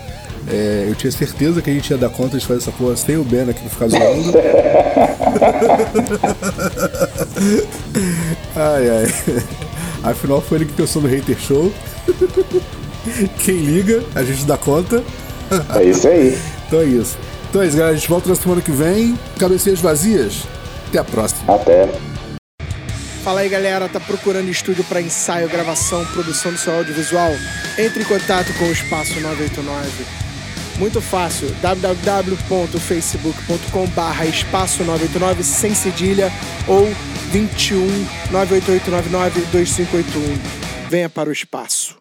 É, eu tinha certeza que a gente ia dar conta de fazer essa porra sem o Ben aqui pra ficar zoando. ai, ai. Afinal, foi ele que pensou no Hater Show. Quem liga, a gente dá conta. É isso aí. então é isso. Então é isso, galera. A gente volta na semana que vem. Cabecinhas vazias. Até a próxima. Até. Fala aí, galera. Tá procurando estúdio para ensaio, gravação, produção do seu audiovisual? Entre em contato com o Espaço 989. Muito fácil, www.facebook.com/barra espaço 989 sem cedilha ou 21 98899 2581. Venha para o espaço.